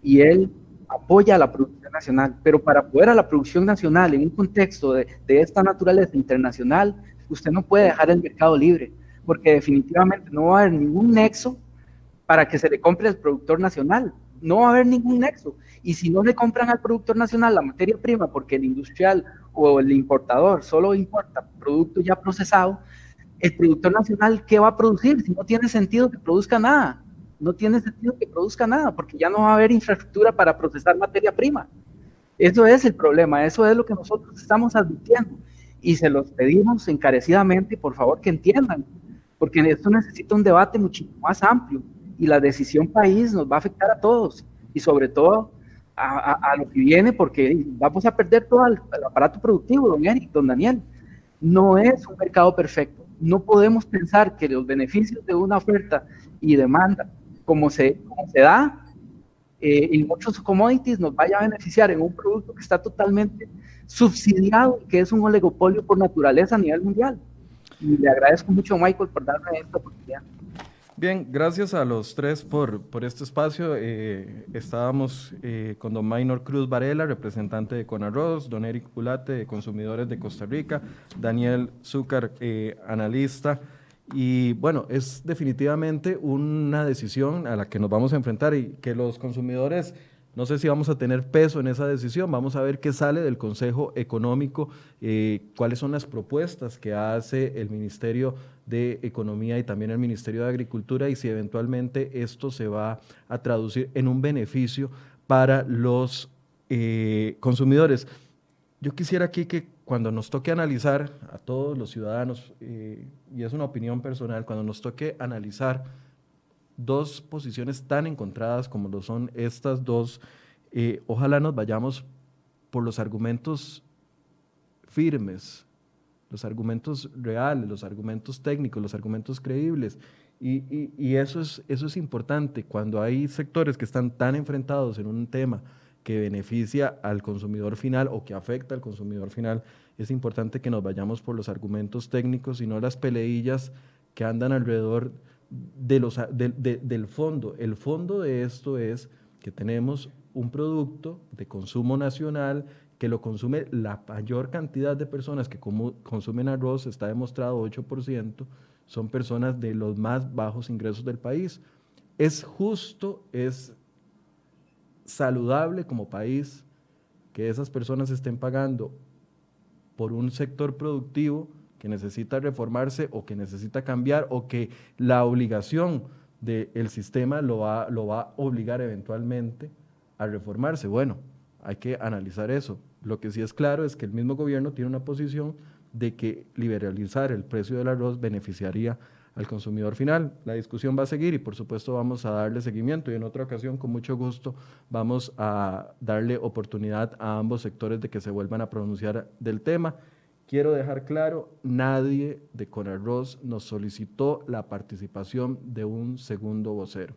y él apoya a la producción nacional, pero para poder a la producción nacional en un contexto de, de esta naturaleza internacional, usted no puede dejar el mercado libre, porque definitivamente no va a haber ningún nexo para que se le compre al productor nacional. No va a haber ningún nexo. Y si no le compran al productor nacional la materia prima, porque el industrial o el importador solo importa producto ya procesado, el productor nacional, ¿qué va a producir? Si no tiene sentido que produzca nada. No tiene sentido que produzca nada, porque ya no va a haber infraestructura para procesar materia prima. Eso es el problema, eso es lo que nosotros estamos advirtiendo y se los pedimos encarecidamente, por favor, que entiendan, porque esto necesita un debate mucho más amplio y la decisión país nos va a afectar a todos y sobre todo a, lo que viene, porque vamos a perder todo el, aparato productivo, don Eric, don Daniel. No es un mercado perfecto. No podemos pensar que los beneficios de una oferta y demanda, como se, como se da eh, en muchos commodities, nos vaya a beneficiar en un producto que está totalmente subsidiado, que es un oligopolio por naturaleza a nivel mundial. Y le agradezco mucho a Michael por darme esta oportunidad. Bien, gracias a los tres por, por este espacio. Eh, estábamos eh, con don Maynor Cruz Varela, representante de Conarroz, don Eric Pulate, de Consumidores de Costa Rica, Daniel Zúcar, eh, analista. Y bueno, es definitivamente una decisión a la que nos vamos a enfrentar y que los consumidores no sé si vamos a tener peso en esa decisión. Vamos a ver qué sale del Consejo Económico, eh, cuáles son las propuestas que hace el Ministerio de Economía y también el Ministerio de Agricultura y si eventualmente esto se va a traducir en un beneficio para los eh, consumidores. Yo quisiera aquí que cuando nos toque analizar a todos los ciudadanos, eh, y es una opinión personal, cuando nos toque analizar dos posiciones tan encontradas como lo son estas dos, eh, ojalá nos vayamos por los argumentos firmes, los argumentos reales, los argumentos técnicos, los argumentos creíbles. Y, y, eso, es, eso es importante cuando hay sectores que están tan enfrentados en un tema que beneficia al consumidor final o que afecta al consumidor final, es importante que nos vayamos por los argumentos técnicos y no las peleillas que andan alrededor de los, del fondo. El fondo de esto es que tenemos un producto de consumo nacional que lo consume la mayor cantidad de personas que consumen arroz, está demostrado 8%, son personas de los más bajos ingresos del país. Es justo, es saludable como país que esas personas estén pagando por un sector productivo que necesita reformarse o que necesita cambiar o que la obligación del sistema lo va, lo va a obligar eventualmente a reformarse. Bueno, hay que analizar eso. Lo que sí es claro es que el mismo gobierno tiene una posición de que liberalizar el precio del arroz beneficiaría al consumidor final. La discusión va a seguir y por supuesto vamos a darle seguimiento y en otra ocasión con mucho gusto vamos a darle oportunidad a ambos sectores de que se vuelvan a pronunciar del tema. Quiero dejar claro, nadie de Conarroz nos solicitó la participación de un segundo vocero.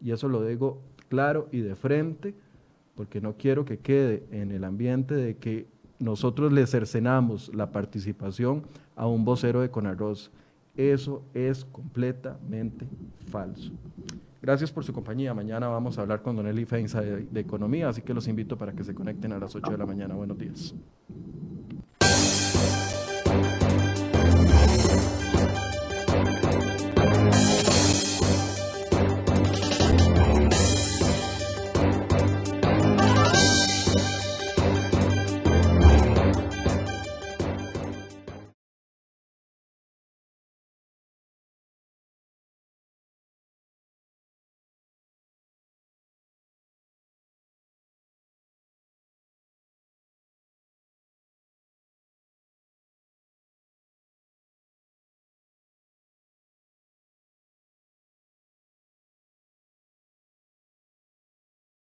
Y eso lo digo claro y de frente, porque no quiero que quede en el ambiente de que nosotros le cercenamos la participación a un vocero de Conarroz. Eso es completamente falso. Gracias por su compañía. Mañana vamos a hablar con Don Eli Feinza de, de Economía, así que los invito para que se conecten a las 8 de la mañana. Buenos días.